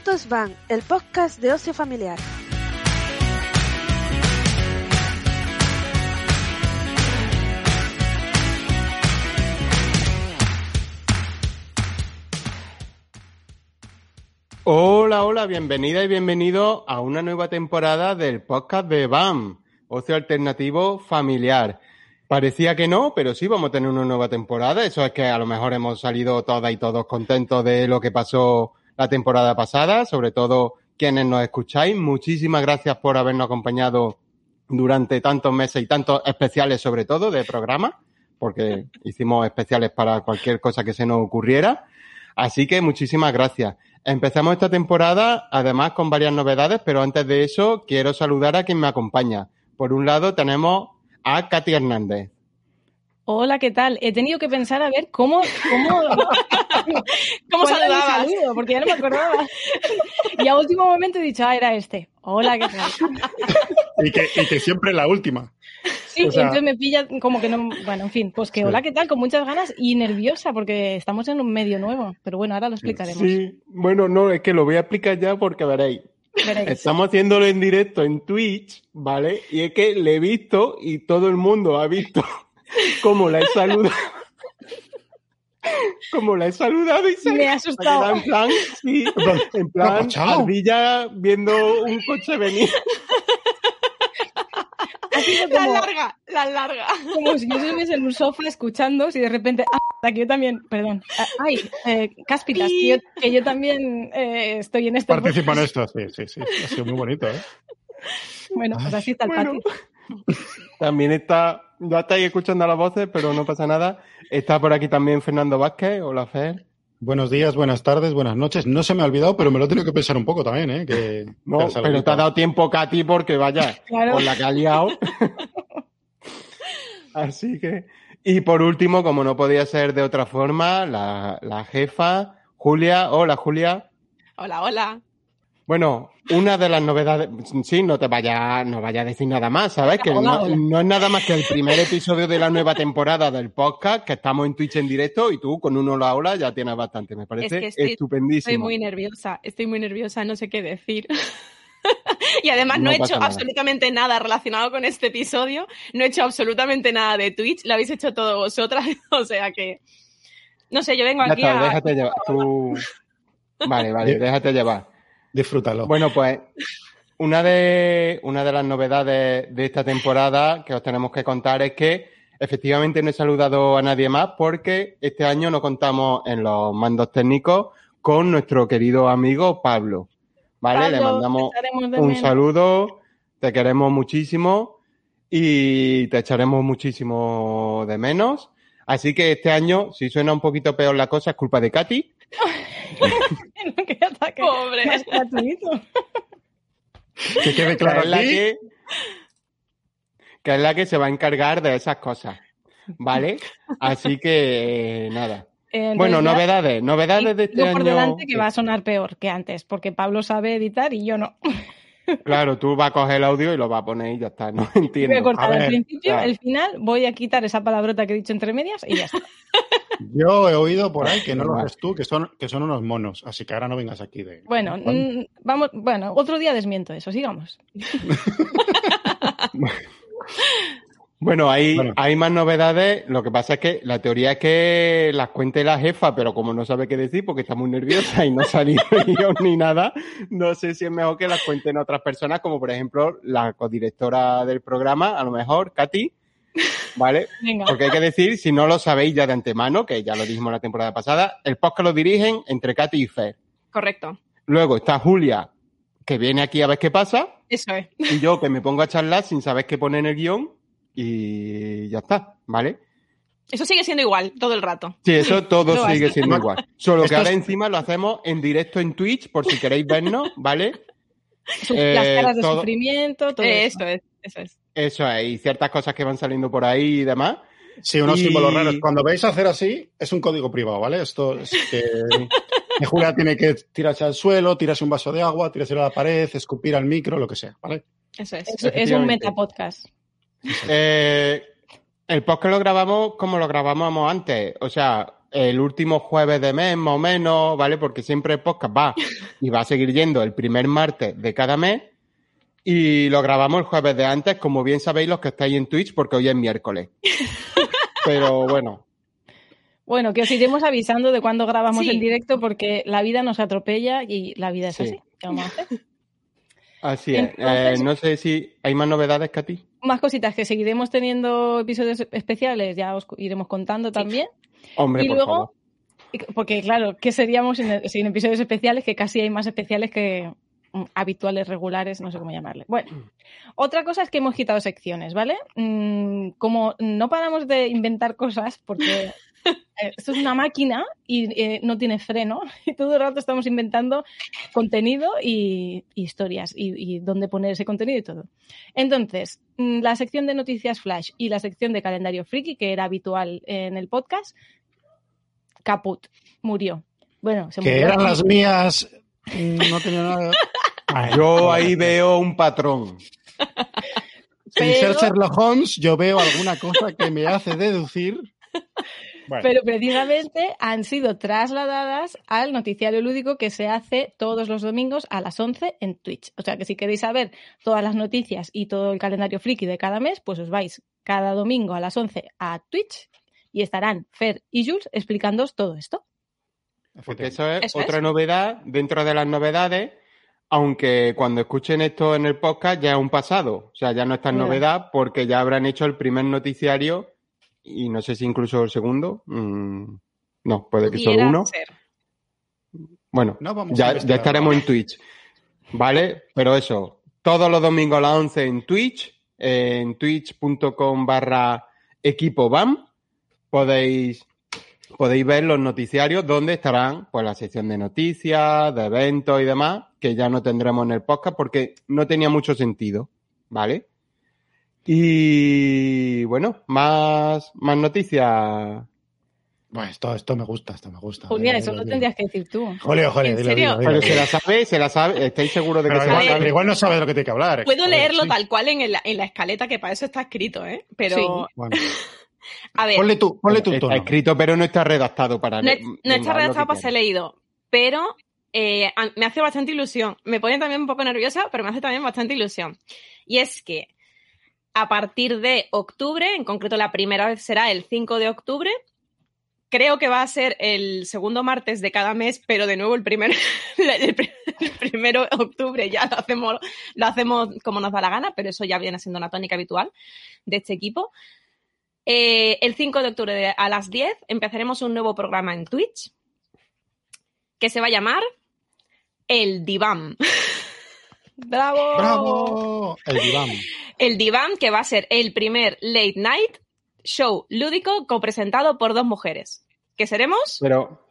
Esto es Van, el podcast de ocio familiar. Hola, hola, bienvenida y bienvenido a una nueva temporada del podcast de BAM, Ocio Alternativo Familiar. Parecía que no, pero sí vamos a tener una nueva temporada. Eso es que a lo mejor hemos salido todas y todos contentos de lo que pasó la temporada pasada, sobre todo quienes nos escucháis. Muchísimas gracias por habernos acompañado durante tantos meses y tantos especiales, sobre todo, de programa, porque hicimos especiales para cualquier cosa que se nos ocurriera. Así que muchísimas gracias. Empezamos esta temporada, además, con varias novedades, pero antes de eso, quiero saludar a quien me acompaña. Por un lado, tenemos a Katy Hernández. Hola, ¿qué tal? He tenido que pensar a ver cómo, cómo, ¿Cómo saludabas? saludo, porque ya no me acordaba. Y a último momento he dicho, ah, era este. Hola, ¿qué tal? Y que, y que siempre la última. Sí, O sea- entonces me pilla como que no. Bueno, en fin, pues que Sí. hola, ¿qué tal? Con muchas ganas y nerviosa porque estamos en un medio nuevo. Pero bueno, ahora lo explicaremos. Sí, bueno, no, es que lo voy a explicar ya porque veréis. Veréis. Estamos haciéndolo en directo en Twitch, ¿vale? Y es que le he visto y todo el mundo ha visto cómo la he saludado. Como la he saludado y se Me ha asustado. en plan, sí, en plan, ardilla viendo un coche venir. Sido La como, larga, la larga. como si yo estuviese en un sofá escuchando, si de repente. Ah, que yo también. Perdón. Ah, Ay, eh, cáspitas, que yo, que yo también eh, estoy en este. Participa en esto, sí, sí, sí. Ha sido muy bonito, ¿eh? Bueno, pues así está el Bueno. patio. También está, ya estáis escuchando las voces, pero no pasa nada. Está por aquí también Fernando Vázquez. Hola, Fer. Buenos días, buenas tardes, buenas noches. No se me ha olvidado, pero me lo he tenido que pensar un poco también, ¿eh? Que, No, que pero te ha dado tiempo, Katy, porque vaya, Claro. con la que ha liado. Así que. Y por último, como no podía ser de otra forma, la, la jefa, Julia. Hola, Julia. Hola, hola. Bueno, una de las novedades, sí, no te vaya, no vaya a decir nada más, ¿sabes? Que no, es nada más que el primer episodio de la nueva temporada del podcast, que estamos en Twitch en directo y tú con un hola hola ya tienes bastante, me parece que estoy- estupendísimo. Estoy muy nerviosa, estoy muy nerviosa, no sé qué decir. y además no, No he hecho nada. absolutamente nada relacionado con este episodio, no he hecho absolutamente nada de Twitch, lo habéis hecho todo vosotras, o sea que... No sé, yo vengo Ya aquí está, a... déjate llevar. Tú... Vale, vale, déjate llevar. Disfrútalo. Bueno, pues una de, una de las novedades de esta temporada que os tenemos que contar es que efectivamente no he saludado a nadie más porque este año no contamos en los mandos técnicos con nuestro querido amigo Pablo. ¿Vale? Le mandamos un saludo, te queremos muchísimo y te echaremos muchísimo de menos. Así que este año, si suena un poquito peor la cosa, es culpa de Katy. Ataque Pobre. más gratuito. Que quede claro que es la aquí. que, que es la que se va a encargar de esas cosas. ¿Vale? Así que eh, nada. Eh, Bueno, novedades, novedades de este Digo por año. delante que va a sonar peor que antes, porque Pablo sabe editar y yo no. Claro, tú vas a coger el audio y lo vas a poner y ya está, no Voy a entiendo. cortar A al ver, principio, claro. el final, voy a quitar esa palabrota que he dicho entre medias y ya está. Yo he oído por ahí que no lo haces tú, que son, que son unos monos. Así que ahora no vengas aquí de. Bueno, mm, vamos, bueno, otro día desmiento eso, sigamos. Bueno, hay, Bueno. hay más novedades. Lo que pasa es que la teoría es que las cuente la jefa, pero como no sabe qué decir porque está muy nerviosa y no ha salido guion ni nada, no sé si es mejor que las cuenten otras personas, como por ejemplo la codirectora del programa, a lo mejor, Katy. ¿Vale? Venga, Porque hay que decir, si no lo sabéis ya de antemano, que ya lo dijimos la temporada pasada, el podcast lo dirigen entre Katy y Fer. Correcto, Luego está Julia, que viene aquí a ver qué pasa, eso es. y yo que me pongo a charlar sin saber qué pone en el guion, y ya está, ¿vale? Eso sigue siendo igual todo el rato. Sí, eso todo No, sigue siendo igual. Solo que ahora es- encima lo hacemos en directo en Twitch, por si queréis vernos, ¿vale? su- eh, las caras de todo- sufrimiento, todo Eh, eso. eso es, eso es. Eso es, y ciertas cosas que van saliendo por ahí y demás. Sí, unos Y- símbolos raros. Cuando veis hacer así, es un código privado, ¿vale? Esto es que, Julia tiene que tirarse al suelo, tirarse un vaso de agua, tirarse a la pared, escupir al micro, lo que sea, ¿vale? Eso es. Es, es un metapodcast. Eh, el podcast lo grabamos como lo grabábamos antes. O sea, el último jueves de mes, más o menos, ¿vale? Porque siempre el podcast va y va a seguir yendo el primer martes de cada mes. Y lo grabamos el jueves de antes, como bien sabéis los que estáis en Twitch, porque hoy es miércoles. Pero bueno, Bueno, que os iremos avisando de cuándo grabamos Sí. en directo porque la vida nos atropella y la vida es Sí. así. ¿Qué vamos a hacer? Así es. Entonces- Eh, no sé si hay más novedades que a ti. Más cositas que seguiremos teniendo episodios especiales, ya os iremos contando también. Hombre, y por luego, favor. porque claro, ¿qué seríamos sin, sin episodios especiales? Que casi hay más especiales que mm, habituales, regulares, no sé cómo llamarle. Bueno, otra cosa es que hemos quitado secciones, ¿vale? Mm, como no paramos de inventar cosas, porque esto es una máquina y eh, no tiene freno, y todo el rato estamos inventando contenido y, y historias y, y dónde poner ese contenido y todo. Entonces, mm, la sección de noticias flash y la sección de calendario friki, que era habitual en el podcast, caput, murió. Bueno, se Que murió. eran las mías. mm, No tenía nada. Ay, Yo ahí veo un patrón. Sin ser Sherlock Holmes, yo veo alguna cosa que me hace deducir. Bueno, Pero precisamente han sido trasladadas al noticiario lúdico que se hace todos los domingos a las 11 en Twitch. O sea que si queréis saber todas las noticias y todo el calendario friki de cada mes, pues os vais cada domingo a las 11 a Twitch y estarán Fer y Jules explicándoos todo esto. Porque eso es Eso es. otra novedad dentro de las novedades, aunque cuando escuchen esto en el podcast ya es un pasado. O sea, ya no es tan novedad porque ya habrán hecho el primer noticiario y no sé si incluso el segundo. Mm, no, puede que solo uno. ser. Bueno, No vamos ya, ya estaremos en Twitch. ¿Vale? Pero eso, todos los domingos a las 11 en Twitch, en twitch.com barra equipo BAM, podéis, podéis ver los noticiarios donde estarán pues la sección de noticias, de eventos y demás, que ya no tendremos en el podcast porque no tenía mucho sentido. ¿Vale? Y bueno, más, más noticias. Bueno, esto, esto me gusta, esto me gusta. Julia, Dilo, eso lo tendrías que decir tú. Jolio, jolio, ¿En dilo, serio? dilo, dilo, Pero se la sabe, se la sabe, ¿estáis seguros de que Pero se la igual, sabe? pero igual no sabes de lo que tiene que hablar. Puedo Joder, leerlo sí. tal cual en, la- en la escaleta, que para eso está escrito, ¿eh? Pero, Sí. Bueno, a ver, ponle tú, ponle tu Está tono. escrito, pero no está redactado para no, no está redactado para ser leído, pero eh, a- me hace bastante ilusión. Me pone también un poco nerviosa, pero me hace también bastante ilusión. Y es que a partir de octubre, en concreto la primera vez será el 5 de octubre, creo que va a ser el segundo martes de cada mes, pero de nuevo el primer, el pri- el primero de octubre ya lo hacemos, lo hacemos como nos da la gana, pero eso ya viene siendo una tónica habitual de este equipo. Eh, el 5 de octubre a las 10 empezaremos un nuevo programa en Twitch que se va a llamar El Diván. ¡Bravo! ¡Bravo! El diván. El Diván que va a ser el primer late night show lúdico copresentado por dos mujeres, que seremos Pero,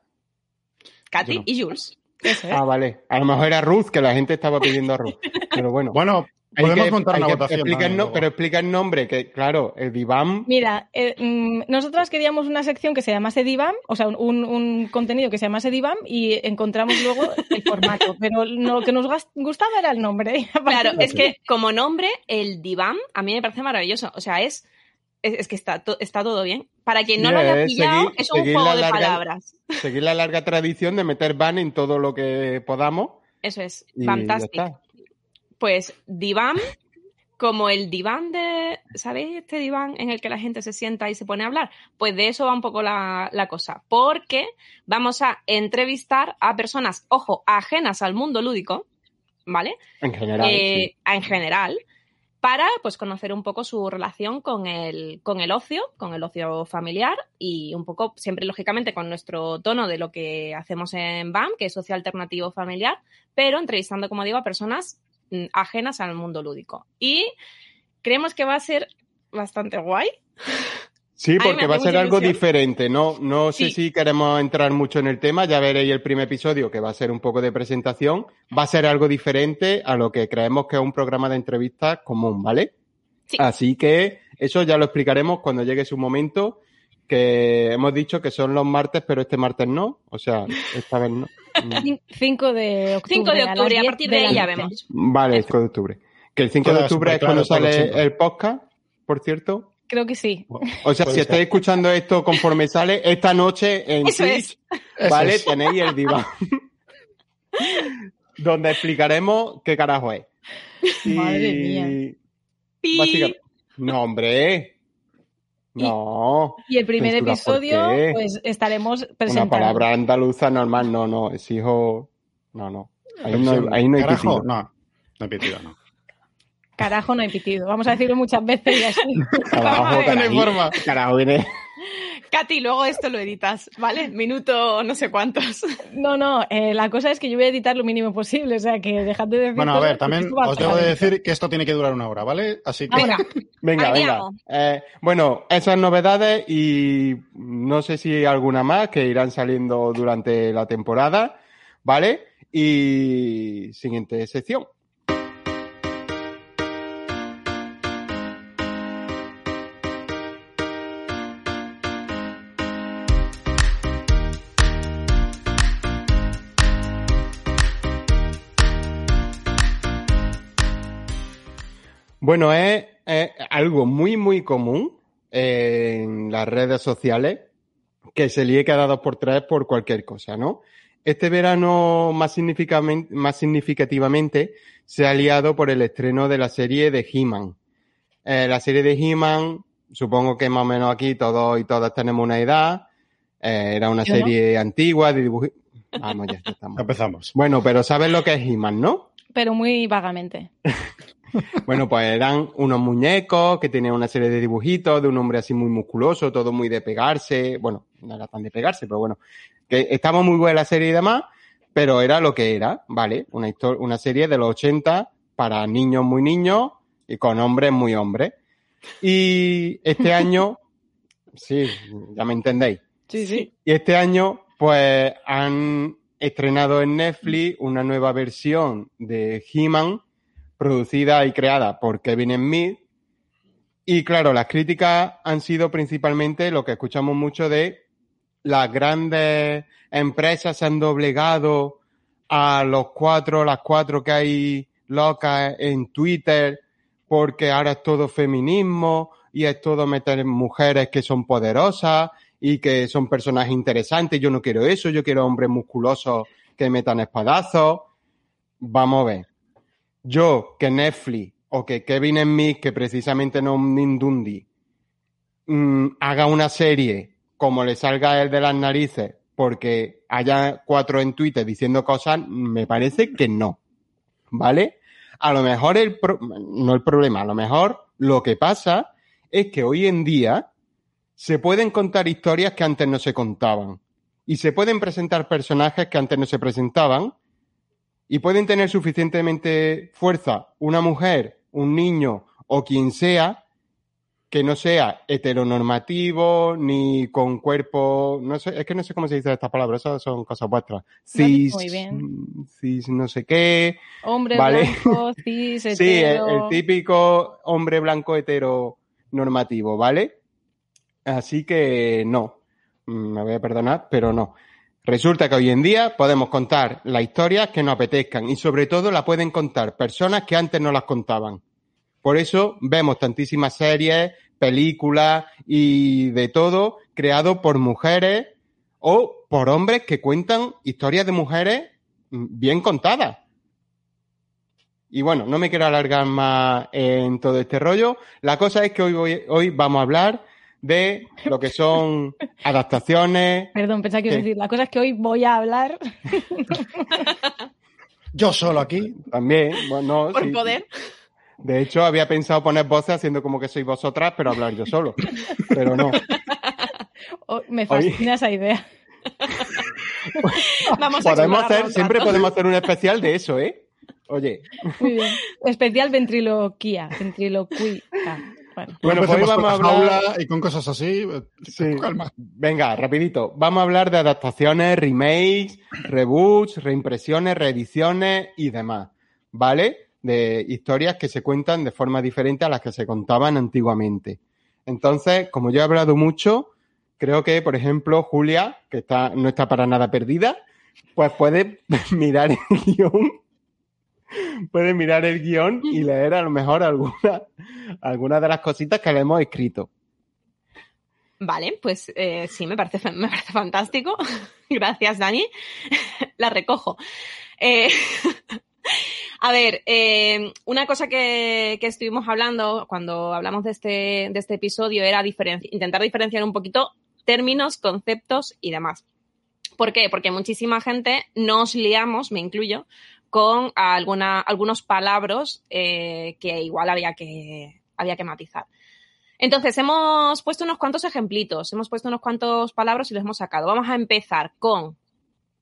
Katy no. y Jules. Eso, ¿eh? ah, vale. A lo mejor era Ruth, que la gente estaba pidiendo a Ruth. Pero bueno. Bueno, podemos que- montar una que votación. no- pero explica el nombre, que claro, el diván. Mira, eh, mm, nosotras queríamos una sección que se llamase Divam, o sea, un, un contenido que se llamase Divam y encontramos luego el formato, pero lo que nos gustaba era el nombre. Claro, es que como nombre, el Diván a mí me parece maravilloso. O sea, es, es, es que está, to- está todo bien. Para quien no lo haya es pillado, es un juego la de larga- palabras. Seguir la larga tradición de meter van en todo lo que podamos. Eso es, fantástico. Pues diván, como el diván de, ¿sabéis este diván en el que la gente se sienta y se pone a hablar? Pues de eso va un poco la, la cosa, porque vamos a entrevistar a personas, ojo, ajenas al mundo lúdico, ¿vale? En general. Eh, sí. En general, para pues conocer un poco su relación con el, con el ocio, con el ocio familiar y un poco, siempre lógicamente con nuestro tono de lo que hacemos en BAM, que es socio alternativo familiar, pero entrevistando, como digo, a personas ajenas al mundo lúdico. Y creemos que va a ser bastante guay. Sí, porque va a ser algo ilusión. diferente. No, no sé si queremos entrar mucho en el tema. Ya veréis el primer episodio, que va a ser un poco de presentación. Va a ser algo diferente a lo que creemos que es un programa de entrevistas común, ¿vale? Sí. Así que eso ya lo explicaremos cuando llegue su momento. Que hemos dicho que son los martes, pero este martes no. O sea, esta vez no. Mm. 5 de octubre. 5 de octubre, a 10 partir de ahí ya vemos. Vale, el 5 de octubre. Que el 5 de octubre es cuando sale el podcast, por cierto. Creo que sí. O sea, si estáis escuchando esto conforme sale, esta noche en Eso Twitch, Eso ¿vale? es. Tenéis el diván. donde explicaremos qué carajo es. Y- Madre mía. No, hombre. No. Y el primer Censura, ¿por episodio, pues estaremos Una presentando. palabra andaluza normal, no, no. Es hijo. No, no. Ahí no, ahí no hay Carajo, pitido. no. No hay pitido, no. Carajo, no hay pitido. Vamos a decirlo muchas veces y así. Carajo, forma. Carajo, viene. Katy, luego esto lo editas, ¿vale? Minuto no sé cuántos. No, no, eh, la cosa es que yo voy a editar lo mínimo posible, o sea que dejad de decir. Bueno, a ver, también os debo de decir que esto tiene que durar una hora, ¿vale? Así que. Venga, venga. Eh, bueno, esas novedades y no sé si alguna más que irán saliendo durante la temporada, ¿vale? Y siguiente sección. Bueno, es, es algo muy, muy común en las redes sociales que se líe cada dos por tres por cualquier cosa, ¿no? Este verano más, significativamente se ha liado por el estreno de la serie de He-Man. Eh, la serie de He-Man, supongo que más o menos aquí todos y todas tenemos una edad. Eh, era una no. serie antigua de dibujitos. Vamos, ya estamos. Empezamos. Bueno, pero ¿sabes lo que es He-Man, no? pero muy vagamente. Bueno, pues eran unos muñecos que tenían una serie de dibujitos de un hombre así muy musculoso, todo muy de pegarse. Bueno, no era tan de pegarse, pero bueno, que estaba muy buena la serie y demás, pero era lo que era, ¿vale? Una, histo- una serie de los 80 para niños muy niños y con hombres muy hombres. Y este año, sí, ya me entendéis. Sí, sí. Y este año, pues, han estrenado en Netflix una nueva versión de He-Man, producida y creada por Kevin Smith. Y claro, las críticas han sido principalmente lo que escuchamos mucho de las grandes empresas se han doblegado a los cuatro, las cuatro que hay locas en Twitter, porque ahora es todo feminismo y es todo meter mujeres que son poderosas y que son personajes interesantes. Yo no quiero eso, yo quiero hombres musculosos que metan espadazos. Vamos a ver. Yo, que Netflix o que Kevin Smith, que precisamente no es un Nindundi, mm, haga una serie como le salga él de las narices porque haya cuatro en Twitter diciendo cosas, me parece que no. ¿Vale? A lo mejor el pro- no el problema, a lo mejor lo que pasa es que hoy en día se pueden contar historias que antes no se contaban y se pueden presentar personajes que antes no se presentaban y pueden tener suficientemente fuerza una mujer, un niño o quien sea que no sea heteronormativo ni con cuerpo, no sé, es que no sé cómo se dice esta palabra, eso son cosas vuestras. Cis, muy bien. cis no sé qué, Hombre Vale. blanco, cis, Sí, el, hetero. el típico hombre blanco hetero normativo, ¿vale? Así que no, Mm, me voy a perdonar, pero no. Resulta que hoy en día podemos contar las historias que nos apetezcan y sobre todo la pueden contar personas que antes no las contaban. Por eso vemos tantísimas series, películas y de todo creado por mujeres o por hombres que cuentan historias de mujeres mm, bien contadas. Y bueno, no me quiero alargar más en todo este rollo. La cosa es que hoy, hoy vamos a hablar de lo que son adaptaciones. Perdón, pensaba que iba a decir. La cosa es que hoy voy a hablar. Yo solo aquí. También, bueno, Por sí. poder. De hecho, había pensado poner voces haciendo como que sois vosotras, pero hablar yo solo. Pero no. Oh, me fascina esa idea. Vamos a Podemos hacer, siempre podemos hacer un especial de eso, ¿eh? Oye, Muy bien. Especial ventriloquía. Ventriloquía. Bueno, bueno, pues hoy vamos a hablar. y con cosas así. eh, Sí. Calma. Venga, rapidito. Vamos a hablar de adaptaciones, remakes, reboots, reimpresiones, reediciones y demás. ¿Vale? De historias que se cuentan de forma diferente a las que se contaban antiguamente. Entonces, como yo he hablado mucho, creo que, por ejemplo, Julia, que está, no está para nada perdida, pues puede mirar el guion. Puede mirar el guion y leer a lo mejor alguna, alguna de las cositas que le hemos escrito. Vale, pues eh, sí, me parece, me parece fantástico. Gracias, Dani. La recojo. Eh, a ver, eh, una cosa que, que estuvimos hablando cuando hablamos de este, de este episodio era intentar diferenciar un poquito términos, conceptos y demás. ¿Por qué? Porque muchísima gente nos liamos, me incluyo, con alguna, algunos palabras eh, que igual había que, había que matizar. Entonces, hemos puesto unos cuantos ejemplitos, hemos puesto unos cuantos palabras y los hemos sacado. Vamos a empezar con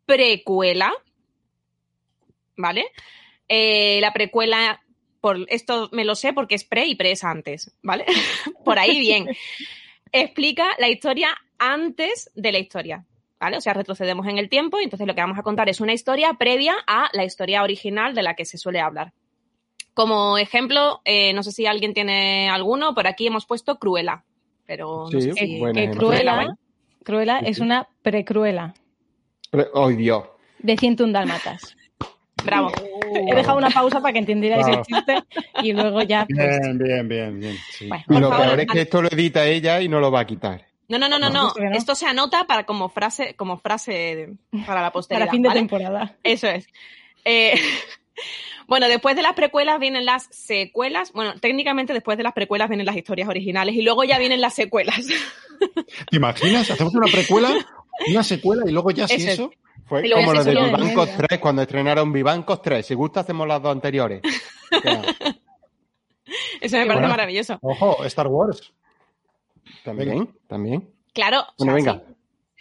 precuela, ¿vale? Eh, la precuela, por esto me lo sé porque es pre y pre es antes, ¿vale? por ahí bien. Explica la historia antes de la historia, ¿vale? O sea, retrocedemos en el tiempo y entonces lo que vamos a contar es una historia previa a la historia original de la que se suele hablar. Como ejemplo, eh, no sé si alguien tiene alguno, por aquí hemos puesto Cruella, pero no Sí, sé si... buen que. Cruella, Cruella es una precruela Pero- ¡Ay, Dios! de 101 dálmatas. Bravo. He dejado una pausa para que entendierais Wow. el chiste y luego ya. pues, Bien, bien, bien, bien. sí. Bueno, Y Por lo favor, peor es que esto lo edita ella y no lo va a quitar. No, no, no, no, No. Esto se anota para como frase, como frase para la posteridad. para fin de ¿vale? temporada. Eso es. Eh, bueno, después de las precuelas vienen las secuelas. Bueno, técnicamente después de las precuelas vienen las historias originales y luego ya vienen las secuelas. ¿Te imaginas? Hacemos una precuela, una secuela y luego ya sí Eso es. eso. Fue Y como lo de Vivancos media. 3, cuando estrenaron Vivancos 3. Si gusta, hacemos las dos anteriores. Eso me parece bueno. maravilloso. Ojo, Star Wars. También, también. Claro. o Bueno, sea, venga. sí.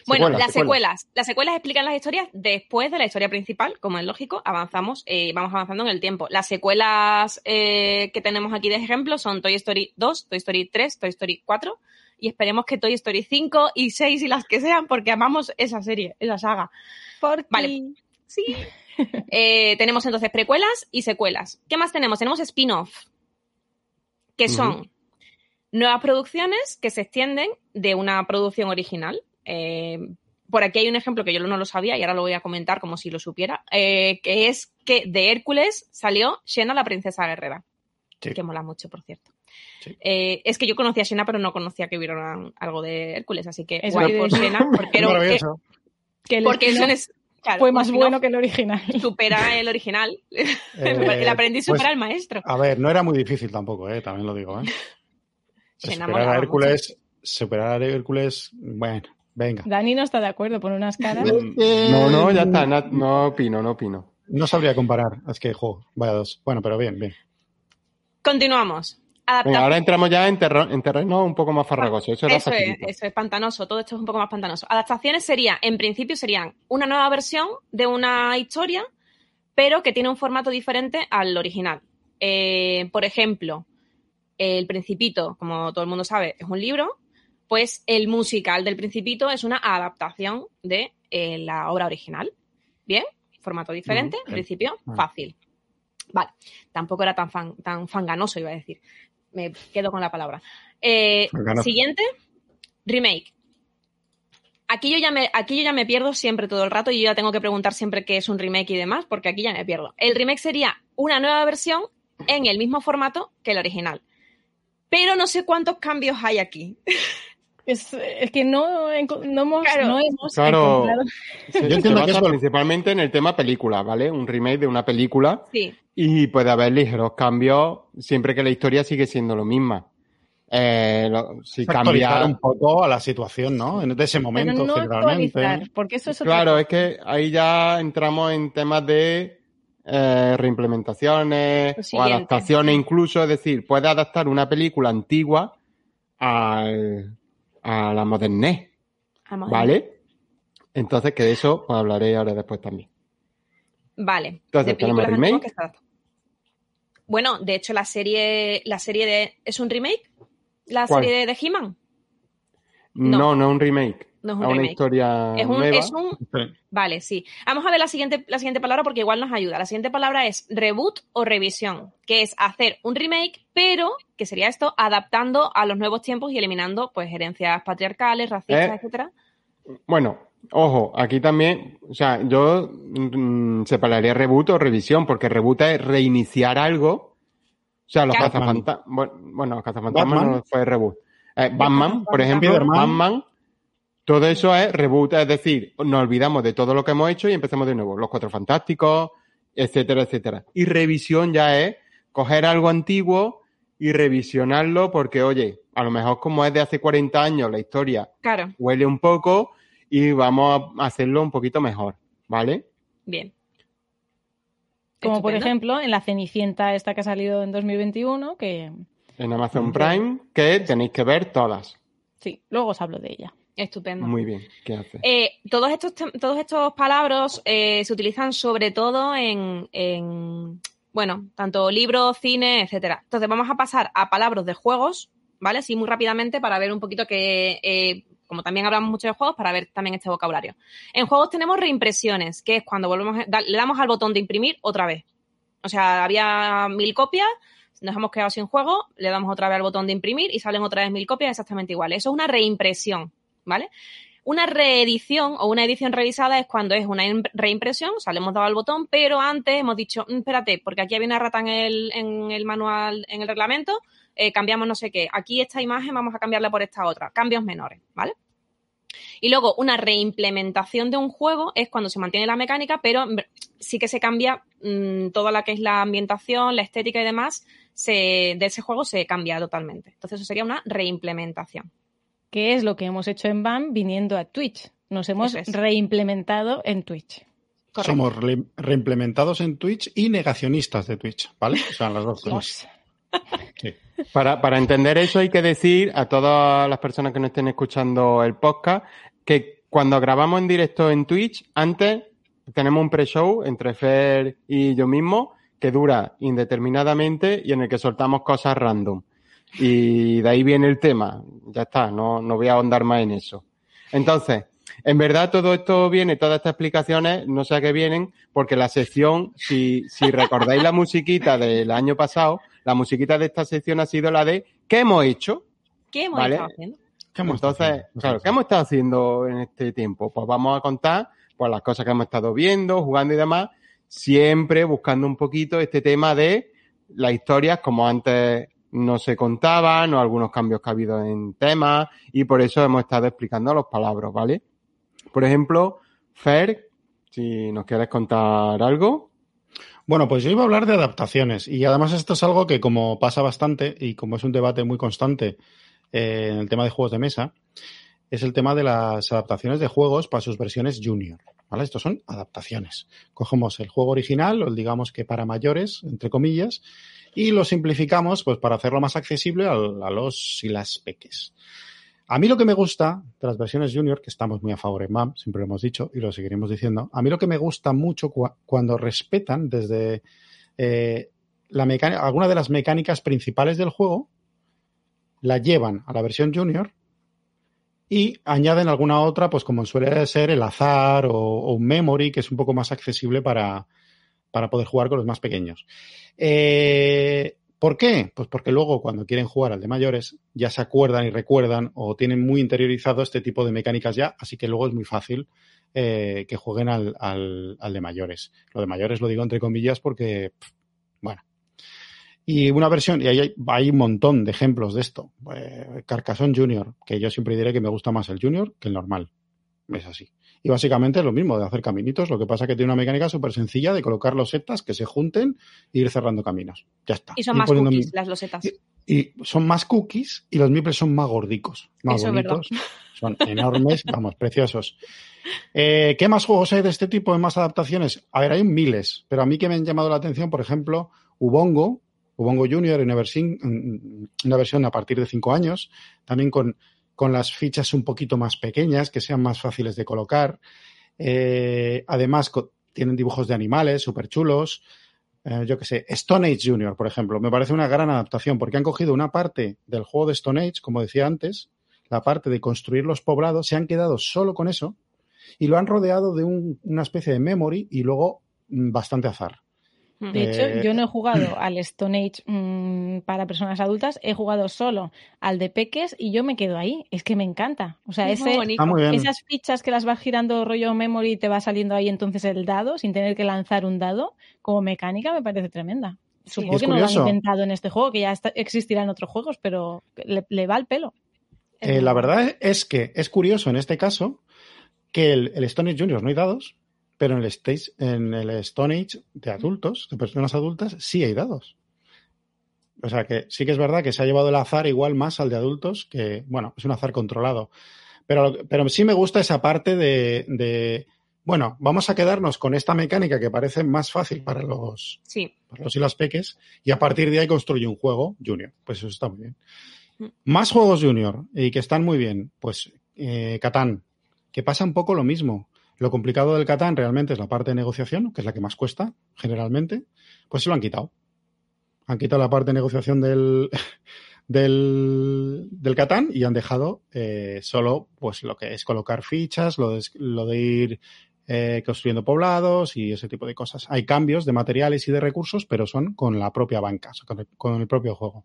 Bueno, Secuelas, las secuelas. Las secuelas explican las historias después de la historia principal, como es lógico, avanzamos, eh, vamos avanzando en el tiempo. Las secuelas eh, que tenemos aquí de ejemplo son Toy Story 2, Toy Story 3, Toy Story 4 y esperemos que Toy Story 5 y 6 y las que sean porque amamos esa serie, esa saga. Porque Vale. Sí. Eh, tenemos entonces precuelas y secuelas. ¿Qué más tenemos? Tenemos spin-off, que son nuevas producciones que se extienden de una producción original. Eh, por aquí hay un ejemplo que yo no lo sabía y ahora lo voy a comentar como si lo supiera, eh, que es que de Hércules salió Xena la princesa guerrera, Sí. que mola mucho, por cierto. Sí. Eh, es que yo conocía a Xena, pero no conocía que hubiera algo de Hércules, así que Es guay por Xena, porque, era- Maravilloso. que el porque spin-off eso es, claro, fue más bueno que el original. supera el original. Eh, el aprendiz pues, supera al maestro. A ver, no era muy difícil tampoco, eh, también lo digo. ¿eh? Se Superar enamoraba a Hércules, superar a Hércules, bueno, venga. Dani no está de acuerdo, pone unas caras. No, no, ya está. No, no opino, no opino. No sabría comparar, es que, jo, vaya dos. Bueno, pero bien, bien. Continuamos. Venga, ahora entramos ya en, terro- en terreno un poco más farragoso. Eso era Eso es, eso es pantanoso, todo esto es un poco más pantanoso. Adaptaciones sería, en principio serían una nueva versión de una historia, pero que tiene un formato diferente al original. Eh, por ejemplo, El Principito, como todo el mundo sabe, es un libro, pues el musical del Principito es una adaptación de eh, la obra original. ¿Bien? Formato diferente, en principio, fácil. Vale, tampoco era tan, fan- tan fanganoso, iba a decir. Me quedo con la palabra. Eh, siguiente, remake. Aquí yo, ya me, aquí yo ya me pierdo siempre todo el rato y yo ya tengo que preguntar siempre qué es un remake y demás, porque aquí ya me pierdo. El remake sería una nueva versión en el mismo formato que el original. Pero no sé cuántos cambios hay aquí. Es, es que no, no hemos, Claro. no hemos Claro. encontrado. Se, Yo se entiendo que basa es vol- principalmente en el tema película, ¿vale? Un remake de una película Sí, y puede haber ligeros cambios siempre que la historia sigue siendo lo misma. Eh, lo- si Actualizar cambia... un poco a la situación, ¿no? En- De ese momento, Pero no generalmente. porque eso es otra Claro, es que ahí ya entramos en temas de eh, reimplementaciones o adaptaciones incluso, es decir, puede adaptar una película antigua al, a la modernez. ¿vale? Entonces, que de eso pues, hablaré ahora después también. Vale. Entonces, de tenemos remake. que. Bueno, de hecho, la serie, la serie de. ¿Es un remake? ¿La ¿Cuál? serie de, de He-Man? No, No. no, un remake. No es un a una remake. historia Es un, nueva. es un. Sí. Vale, sí. Vamos a ver la siguiente, la siguiente palabra porque igual nos ayuda. La siguiente palabra es reboot o revisión, que es hacer un remake, pero, que sería esto, adaptando a los nuevos tiempos y eliminando, pues, herencias patriarcales, racistas, Eh. etcétera. Bueno, ojo, aquí también, o sea, yo mm, separaría reboot o revisión, porque reboot es reiniciar algo. O sea, los cazafantasmas, bueno, bueno, los cazafantasmas no fue reboot. Eh, Batman, por ejemplo. Batman, todo eso es reboot, es decir, nos olvidamos de todo lo que hemos hecho y empezamos de nuevo. Los Cuatro Fantásticos, etcétera, etcétera. Y revisión ya es coger algo antiguo y revisionarlo porque, oye, a lo mejor como es de hace 40 años la historia Claro, huele un poco y vamos a hacerlo un poquito mejor, ¿vale? bien. Como por ejemplo en la Cenicienta esta que ha salido en 2021, que En Amazon Prime, que tenéis que ver todas. sí, luego os hablo de ella. Estupendo. Muy bien, ¿qué hace? Eh, todos estos todos estos palabras eh, se utilizan sobre todo en, en, bueno, tanto libros, cine, etcétera. Entonces vamos a pasar a palabras de juegos, ¿vale? Sí, muy rápidamente para ver un poquito que, eh, como también hablamos mucho de juegos, para ver también este vocabulario. En juegos tenemos reimpresiones, que es cuando volvemos, a- le damos al botón de imprimir otra vez. O sea, había mil copias, nos hemos quedado sin juego, le damos otra vez al botón de imprimir y salen otra vez mil copias exactamente iguales. Eso es una reimpresión, ¿vale? Una reedición o una edición revisada es cuando es una im- reimpresión, o sea, le hemos dado al botón, pero antes hemos dicho, "Mm, espérate, porque aquí había una rata en el, en el manual, en el reglamento, eh, cambiamos no sé qué. Aquí esta imagen vamos a cambiarla por esta otra. Cambios menores, ¿vale? Y luego, una reimplementación de un juego es cuando se mantiene la mecánica, pero sí que se cambia mm, toda la que es la ambientación, la estética y demás de ese juego se cambia totalmente. Entonces, eso sería una reimplementación. Que es lo que hemos hecho en BAM viniendo a Twitch. Nos hemos es. reimplementado en Twitch. Correcto. Somos re- reimplementados en Twitch y negacionistas de Twitch, ¿vale? O sea, las dos cosas. Sí. Para, para entender eso hay que decir a todas las personas que nos estén escuchando el podcast que cuando grabamos en directo en Twitch, antes tenemos un pre-show entre Fer y yo mismo que dura indeterminadamente y en el que soltamos cosas random. Y de ahí viene el tema. Ya está, no, no voy a ahondar más en eso. Entonces, en verdad todo esto viene, todas estas explicaciones, no sé a qué vienen, porque la sección, si, si recordáis la musiquita del año pasado, la musiquita de esta sección ha sido la de ¿qué hemos hecho? ¿Qué hemos Vale. estado haciendo? ¿Qué hemos estado Entonces, haciendo? claro, ¿qué hemos estado haciendo en este tiempo? Pues vamos a contar pues, las cosas que hemos estado viendo, jugando y demás, siempre buscando un poquito este tema de las historias como antes no se contaban o algunos cambios que ha habido en temas y por eso hemos estado explicando los palabras, ¿vale? Por ejemplo, Fer, si nos quieres contar algo. Bueno, pues yo iba a hablar de adaptaciones y además esto es algo que como pasa bastante y como es un debate muy constante eh, en el tema de juegos de mesa, es el tema de las adaptaciones de juegos para sus versiones junior. ¿Vale? Estos son adaptaciones. Cogemos el juego original, o digamos que para mayores, entre comillas, y lo simplificamos pues para hacerlo más accesible a, los y las peques. A mí lo que me gusta de las versiones junior, que estamos muy a favor en MAM, siempre lo hemos dicho y lo seguiremos diciendo, a mí lo que me gusta mucho cua- cuando respetan desde eh, alguna de las mecánicas principales del juego, la llevan a la versión junior y añaden alguna otra, pues como suele ser el azar o, o un memory, que es un poco más accesible para, para poder jugar con los más pequeños. Eh, ¿Por qué? Pues porque luego cuando quieren jugar al de mayores ya se acuerdan y recuerdan o tienen muy interiorizado este tipo de mecánicas ya, así que luego es muy fácil eh, que jueguen al, al, de mayores. Lo de mayores lo digo entre comillas porque, bueno. Y una versión, y hay, hay un montón de ejemplos de esto. Eh, Carcassonne Junior, que yo siempre diré que me gusta más el Junior que el normal. Es así. Y básicamente es lo mismo de hacer caminitos, lo que pasa que tiene una mecánica súper sencilla de colocar los setas que se junten e ir cerrando caminos. Ya está. Y son Ir más cookies mi- las losetas. Y- y son más cookies y los meeples son más gordicos, más Eso es bonitos. Son enormes, vamos, preciosos. Eh, ¿Qué más juegos hay de este tipo, de más adaptaciones? A ver, hay miles, pero a mí que me han llamado la atención, por ejemplo, Ubongo, Ubongo Junior, una versión, una versión a partir de 5 años, también con, con las fichas un poquito más pequeñas, que sean más fáciles de colocar. Eh, además, tienen dibujos de animales súper chulos. Eh, yo qué sé, Stone Age Junior, por ejemplo, me parece una gran adaptación porque han cogido una parte del juego de Stone Age, como decía antes, la parte de construir los poblados, se han quedado solo con eso y lo han rodeado de un- una especie de memory y luego mm, bastante azar. De hecho, Eh, yo no he jugado al Stone Age mm, para personas adultas, he jugado solo al de Peques y yo me quedo ahí. Es que me encanta. O sea, Es muy ese, bien. esas fichas que las vas girando rollo memory y te va saliendo ahí entonces el dado sin tener que lanzar un dado, como mecánica me parece tremenda. Supongo es que no lo han inventado en este juego, que ya está- existirá en otros juegos, pero le, le va al pelo. Eh, la verdad es que es curioso en este caso que el, el Stone Age Junior no hay dados, pero en el, stage, en el Stone Age de adultos, de personas adultas, sí hay dados. O sea que sí que es verdad que se ha llevado el azar igual más al de adultos, que, bueno, es un azar controlado. Pero, pero sí me gusta esa parte de, de, bueno, vamos a quedarnos con esta mecánica que parece más fácil para los, Sí. para los y las peques, y a partir de ahí construye un juego junior. Pues eso está muy bien. Mm. Más juegos junior y que están muy bien. Pues eh, Catán, que pasa un poco lo mismo. Lo complicado del Catán realmente es la parte de negociación, que es la que más cuesta, generalmente. Pues se lo han quitado. Han quitado la parte de negociación del, del, Catán y han dejado eh, solo pues lo que es colocar fichas, lo de, ir eh, construyendo poblados y ese tipo de cosas. Hay cambios de materiales y de recursos, pero son con la propia banca, o sea, con, el, propio juego.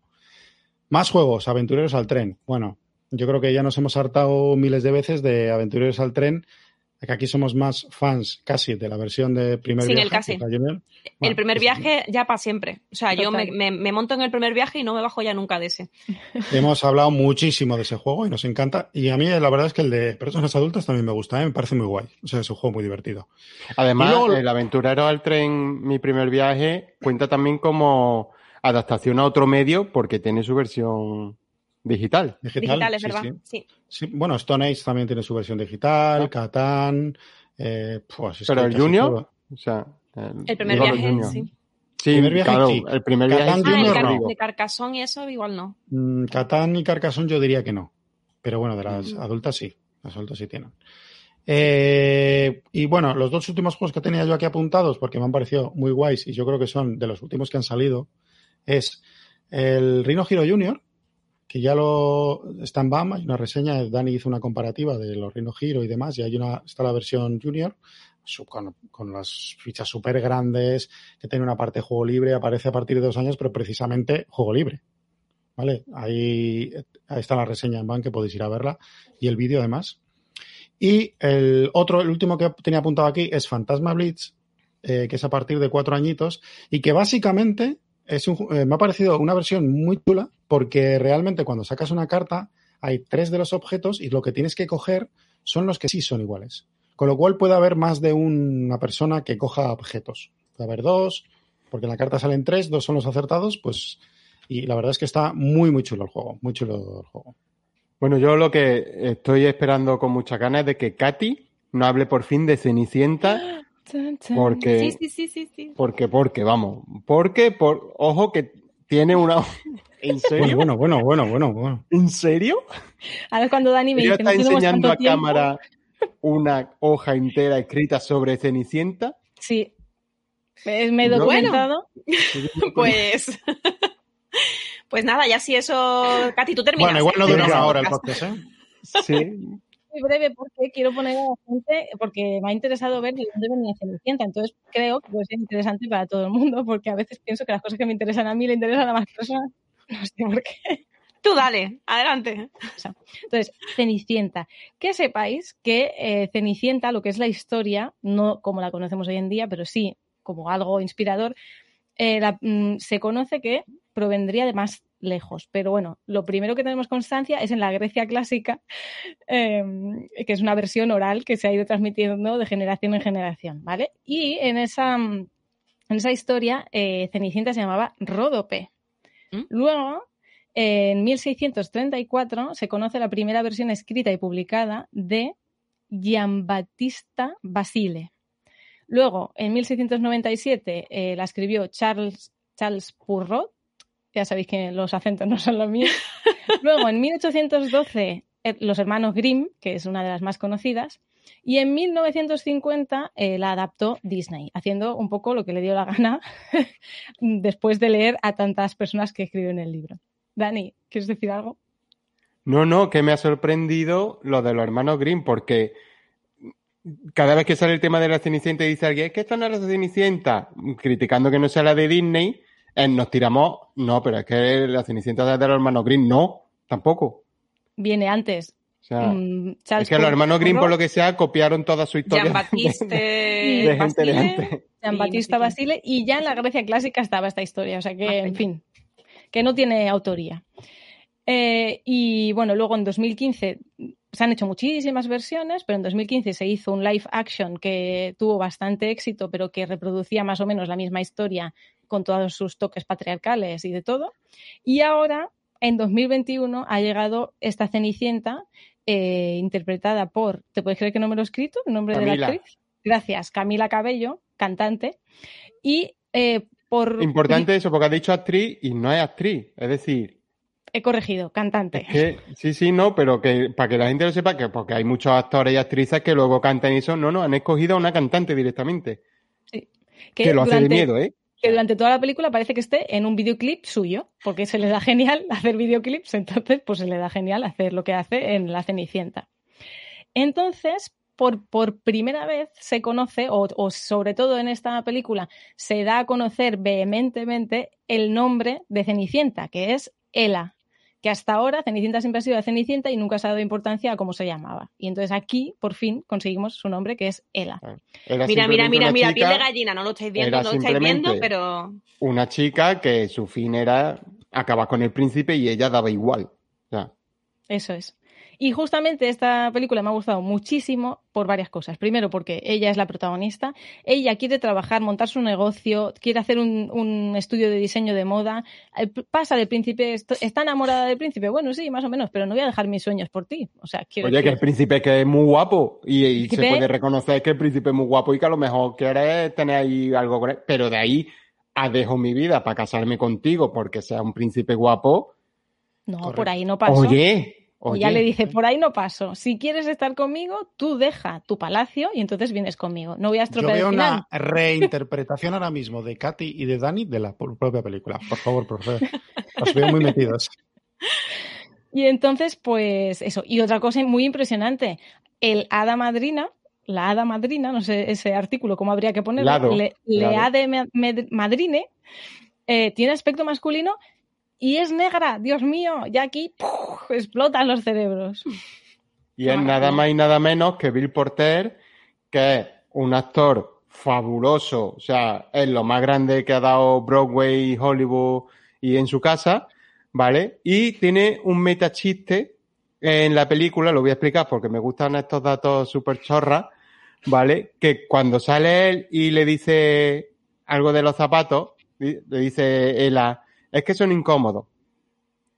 Más juegos, Aventureros al Tren. Bueno, yo creo que ya nos hemos hartado miles de veces de Aventureros al Tren, aquí somos más fans casi de la versión de primer Sin viaje. el casi. que el primer pues, viaje ya para siempre. O sea, yo me, me- me monto en el primer viaje y no me bajo ya nunca de ese. Hemos hablado muchísimo de ese juego y nos encanta. Y a mí la verdad es que el de personas adultas también me gusta, ¿eh? me parece muy guay. O sea, es un juego muy divertido. Además, luego- el aventurero al tren, mi primer viaje, cuenta también como adaptación a otro medio porque tiene su versión digital. Digital, Digital, es sí, verdad. sí. Sí. Sí, bueno, Stone Age también tiene su versión digital, Catán. Eh, pues es Pero el Junior, todo. o sea, El primer viaje, Junior. sí. Sí, Primer viaje, claro, sí. el primer Catán viaje sí, Ah, el Junior no. de Carcassonne y eso igual no. Mm, Catán y Carcassonne yo diría que no. Pero bueno, de las Mm. adultas sí. Las adultas sí tienen. Eh, y bueno, los dos últimos juegos que tenía yo aquí apuntados, porque me han parecido muy guays y yo creo que son de los últimos que han salido, es el Rhino Hero Junior, que ya lo está en BAM, hay una reseña, Dani hizo una comparativa de los Rhino Hero y demás, y hay una, está la versión Junior, con, las fichas súper grandes, que tiene una parte de juego libre, aparece a partir de dos años, pero precisamente juego libre. ¿Vale? Ahí, ahí está la reseña en BAM, que podéis ir a verla, y el vídeo además. Y el otro, el último que tenía apuntado aquí es Fantasma Blitz, eh, que es a partir de cuatro añitos, y que básicamente eh, me ha parecido una versión muy chula, porque realmente cuando sacas una carta hay tres de los objetos y lo que tienes que coger son los que sí son iguales. Con lo cual puede haber más de una persona que coja objetos. Puede haber dos, porque en la carta salen tres, dos son los acertados, pues. Y la verdad es que está muy, muy chulo el juego. Muy chulo el juego. Bueno, yo lo que estoy esperando con muchas ganas es de que Katy no hable por fin de Cenicienta. Porque, Sí, sí, sí, sí, sí. porque, porque, vamos, porque, por, ojo que tiene una... ¿En serio? Bueno, bueno, bueno, bueno, bueno, bueno. ¿En serio? Ahora es cuando Dani me dice, está enseñando a tiempo. cámara una hoja entera escrita sobre Cenicienta. Sí. Me he documentado. Pues. pues nada, ya si eso. Katy, tú terminas. Bueno, igual no dura una hora el podcast. podcast, ¿eh? Sí, muy breve porque quiero poner a la gente, porque me ha interesado ver de dónde venía Cenicienta. Entonces creo que puede ser interesante para todo el mundo, porque a veces pienso que las cosas que me interesan a mí le interesan a más personas. No sé por qué. Tú dale, adelante. Entonces, Cenicienta. Que sepáis que eh, Cenicienta, lo que es la historia, no como la conocemos hoy en día, pero sí como algo inspirador, eh, la- mm, se conoce que provendría de más lejos. Pero bueno, lo primero que tenemos constancia es en la Grecia clásica, eh, que es una versión oral que se ha ido transmitiendo de generación en generación, ¿vale? Y en esa, mm, en esa historia, eh, Cenicienta se llamaba Ródope. ¿Mm? Luego, en 1634 se conoce la primera versión escrita y publicada de Giambattista Basile. Luego, en 1697 eh, la escribió Charles, Charles Perrault. Ya sabéis que los acentos no son los míos. Luego, en 1812, eh, los hermanos Grimm, que es una de las más conocidas. Y en 1950 eh, la adaptó Disney, haciendo un poco lo que le dio la gana después de leer a tantas personas que escriben el libro. Dani, ¿quieres decir algo? No, no, que me ha sorprendido lo de los hermanos Grimm, porque cada vez que sale el tema de la Cenicienta y dice alguien, es que esta no es la Cenicienta, criticando que no sea la de Disney, eh, nos tiramos, no, pero es que la Cenicienta de los hermanos Grimm, no, tampoco. Viene antes. O sea, mm, Charles es que los hermanos Grimm, por lo que sea, copiaron toda su historia Jean de, Baptiste. de gente de Basile. antes. Jean y. Basile, ya en la Grecia clásica estaba esta historia, o sea que, en fin, que no tiene autoría. Eh, y bueno, luego en 2015 se han hecho muchísimas versiones, pero en 2015 se hizo un live action que tuvo bastante éxito, pero que reproducía más o menos la misma historia con todos sus toques patriarcales y de todo. Y ahora, en 2021, ha llegado esta Cenicienta eh, interpretada por, ¿te puedes creer que no me lo he escrito? ¿El nombre de la actriz? Gracias, Camila Cabello, cantante. Y eh, por... Importante eso, porque ha dicho actriz y no es actriz. Es decir, He corregido, cantante. es que sí, sí, no, pero que para que la gente lo sepa, que porque hay muchos actores y actrices que luego cantan y eso, no, no, han escogido a una cantante directamente. Que, lo hace de miedo, ¿eh? Que durante toda la película parece que esté en un videoclip suyo, porque se le da genial hacer videoclips, entonces pues se le da genial hacer lo que hace en La Cenicienta. Entonces, por, por primera vez se conoce, o, o sobre todo en esta película, se da a conocer vehementemente el nombre de Cenicienta, que es Ela, que hasta ahora Cenicienta siempre ha sido de Cenicienta y nunca se ha dado importancia a cómo se llamaba. Y entonces aquí, por fin, conseguimos su nombre, que es Ela. Era Mira, mira, mira, una mira, chica- piel de gallina, no lo estáis viendo, no lo estáis viendo, pero Una chica que su fin era acabar con el príncipe y ella daba igual. O sea, Eso es. Y justamente esta película me ha gustado muchísimo por varias cosas. Primero, porque ella es la protagonista. Ella quiere trabajar, montar su negocio, quiere hacer un, un estudio de diseño de moda. Eh, Pasa del príncipe, est- está enamorada del príncipe. Bueno, sí, más o menos, pero no voy a dejar mis sueños por ti. O sea, quiero oye, que el príncipe que es muy guapo y, y se puede reconocer que el príncipe es muy guapo y que a lo mejor quiere tener ahí algo con él. Pero de ahí a dejo mi vida para casarme contigo porque sea un príncipe guapo. no, por ahí no paso. Oye, Y oye. ya le dice, por ahí no paso. Si quieres estar conmigo, tú deja tu palacio y entonces vienes conmigo. No voy a Yo estropear veo el final. una reinterpretación ahora mismo de Katy y de Dani de la pro- propia película. Por favor, proced. Os veo muy metidos. Y entonces, pues eso. Y otra cosa muy impresionante, el hada madrina, la hada madrina, no sé ese artículo cómo habría que ponerlo, Lado, le, le lado. ha de madrine, eh, tiene aspecto masculino y es negra. Dios mío, ya aquí ¡puf! explotan los cerebros. Y es nada más y nada menos que Bill Porter, que es un actor fabuloso, o sea, es lo más grande que ha dado Broadway, Hollywood y en su casa, ¿vale? Y tiene un metachiste en la película, lo voy a explicar porque me gustan estos datos súper chorras, ¿vale? Que cuando sale él y le dice algo de los zapatos, le dice Ela, es que son incómodos.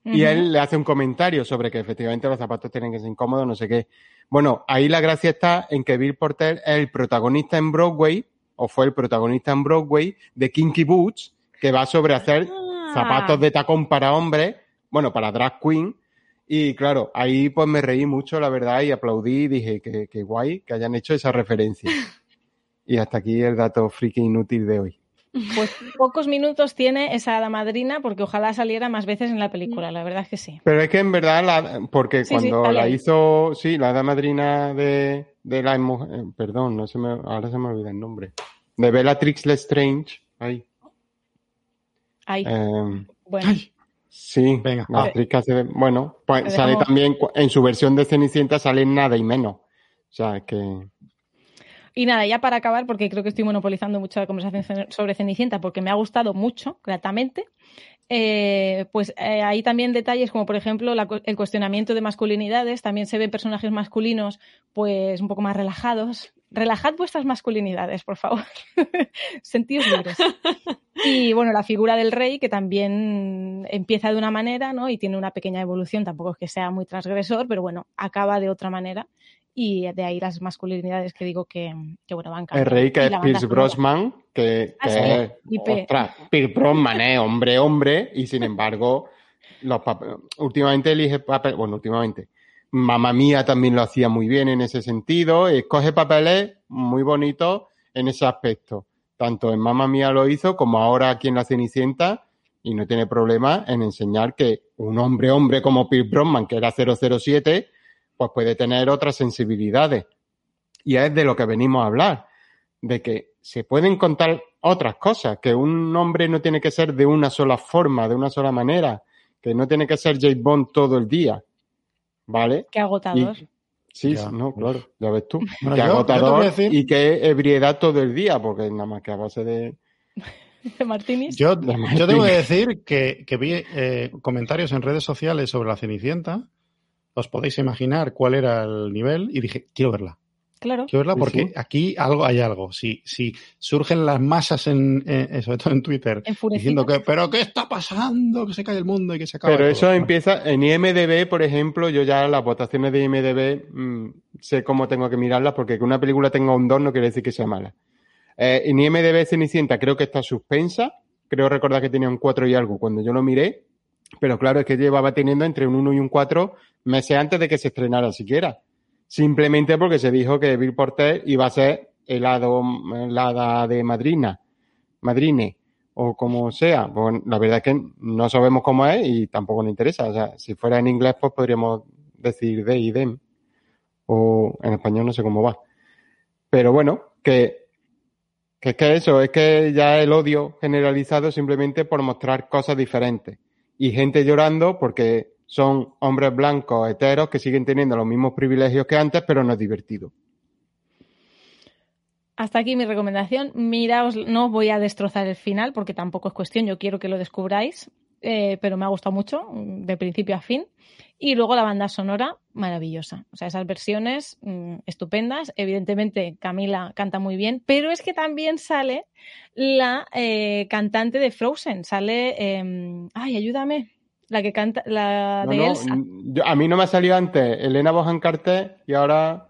Y él le hace un comentario sobre que efectivamente los zapatos tienen que ser incómodos, no sé qué. Bueno, ahí la gracia está en que Bill Porter es el protagonista en Broadway, o fue el protagonista en Broadway, de Kinky Boots, que va sobre hacer Ah. zapatos de tacón para hombres, bueno, para drag queen. Y claro, ahí pues me reí mucho, la verdad, y aplaudí y dije que, que guay que hayan hecho esa referencia. Y hasta aquí el dato friki inútil de hoy. Pues pocos minutos tiene esa hada madrina porque ojalá saliera más veces en la película, la verdad es que sí. Pero es que en verdad, la, porque Sí, cuando la ahí. hizo, sí, la hada madrina de, de la emo- eh, perdón, no se me, ahora se me olvida el nombre, de Bellatrix Lestrange, ahí, Ahí, eh, bueno. Ay, sí, Venga, la va. actriz que hace de- bueno, pues sale dejamos- también, en su versión de Cenicienta sale nada y menos, o sea, que, Y nada, ya para acabar, porque creo que estoy monopolizando mucho la conversación sobre Cenicienta, porque me ha gustado mucho, gratamente. eh, pues eh, hay también detalles como, por ejemplo, la el cuestionamiento de masculinidades. También se ven personajes masculinos, pues un poco más relajados. Relajad vuestras masculinidades, por favor. Sentíos libres. Y bueno, la figura del rey, que también empieza de una manera, ¿no? Y tiene una pequeña evolución, tampoco es que sea muy transgresor, pero bueno, acaba de otra manera. Y de ahí las masculinidades que digo que, que bueno, van cambiando. rey que es Pierce. Brosnan, que, Ah, que sí, es, ostras, Pierce Brosnan es hombre, hombre, y sin embargo, los pap- últimamente elige papel, bueno, últimamente, Mamma Mía también lo hacía muy bien en ese sentido, escoge papeles muy bonitos en ese aspecto. Tanto en Mamma Mía lo hizo como ahora aquí en La Cenicienta, y no tiene problema en enseñar que un hombre, hombre como Pierce Brosnan, que era 007, pues puede tener otras sensibilidades. Y es de lo que venimos a hablar, de que se pueden contar otras cosas, que un hombre no tiene que ser de una sola forma, de una sola manera, que no tiene que ser James Bond todo el día, ¿vale? Qué agotador. Y- sí, Ya. no, claro, ya ves tú. Bueno, que yo- yo agotador decir- y que ebriedad todo el día, porque nada más que a base de... de Martinis. Yo, De yo Martín. debo de decir que, que vi eh, comentarios en redes sociales sobre la Cenicienta. Os podéis imaginar cuál era el nivel y dije, quiero verla. Claro. Quiero verla porque sí. aquí algo hay algo. Si, si surgen las masas, en, en- sobre todo en Twitter, diciendo que, pero ¿qué está pasando? Que se cae el mundo y que se acaba Pero todo". eso empieza en IMDB, por ejemplo, yo ya las votaciones de IMDB mm, sé cómo tengo que mirarlas porque que una película tenga un 2 no quiere decir que sea mala. Eh, en IMDB Cenicienta creo que está suspensa, creo recordar que tenía un 4 y algo cuando yo lo miré, pero claro, es que llevaba teniendo entre un 1 y un 4 meses antes de que se estrenara siquiera. Simplemente porque se dijo que Bill Porter iba a ser el hada de madrina, madrine, o como sea. Pues la verdad es que no sabemos cómo es y tampoco nos interesa. O sea, si fuera en inglés, pues podríamos decir de y dem. O en español no sé cómo va. Pero bueno, que, que es que eso, es que ya el odio generalizado simplemente por mostrar cosas diferentes. Y gente llorando porque son hombres blancos, heteros, que siguen teniendo los mismos privilegios que antes, pero no es divertido. Hasta aquí mi recomendación. Miraos, no os voy a destrozar el final porque tampoco es cuestión, yo quiero que lo descubráis, eh, pero me ha gustado mucho, de principio a fin. Y luego la banda sonora, maravillosa. O sea, esas versiones mm, estupendas. Evidentemente, Camila canta muy bien, pero es que también sale la eh, cantante de Frozen. Sale, eh, ay, ayúdame, la que canta, la No, de no, Elsa. yo- a mí no me ha salido antes Elena Bojan Carter y ahora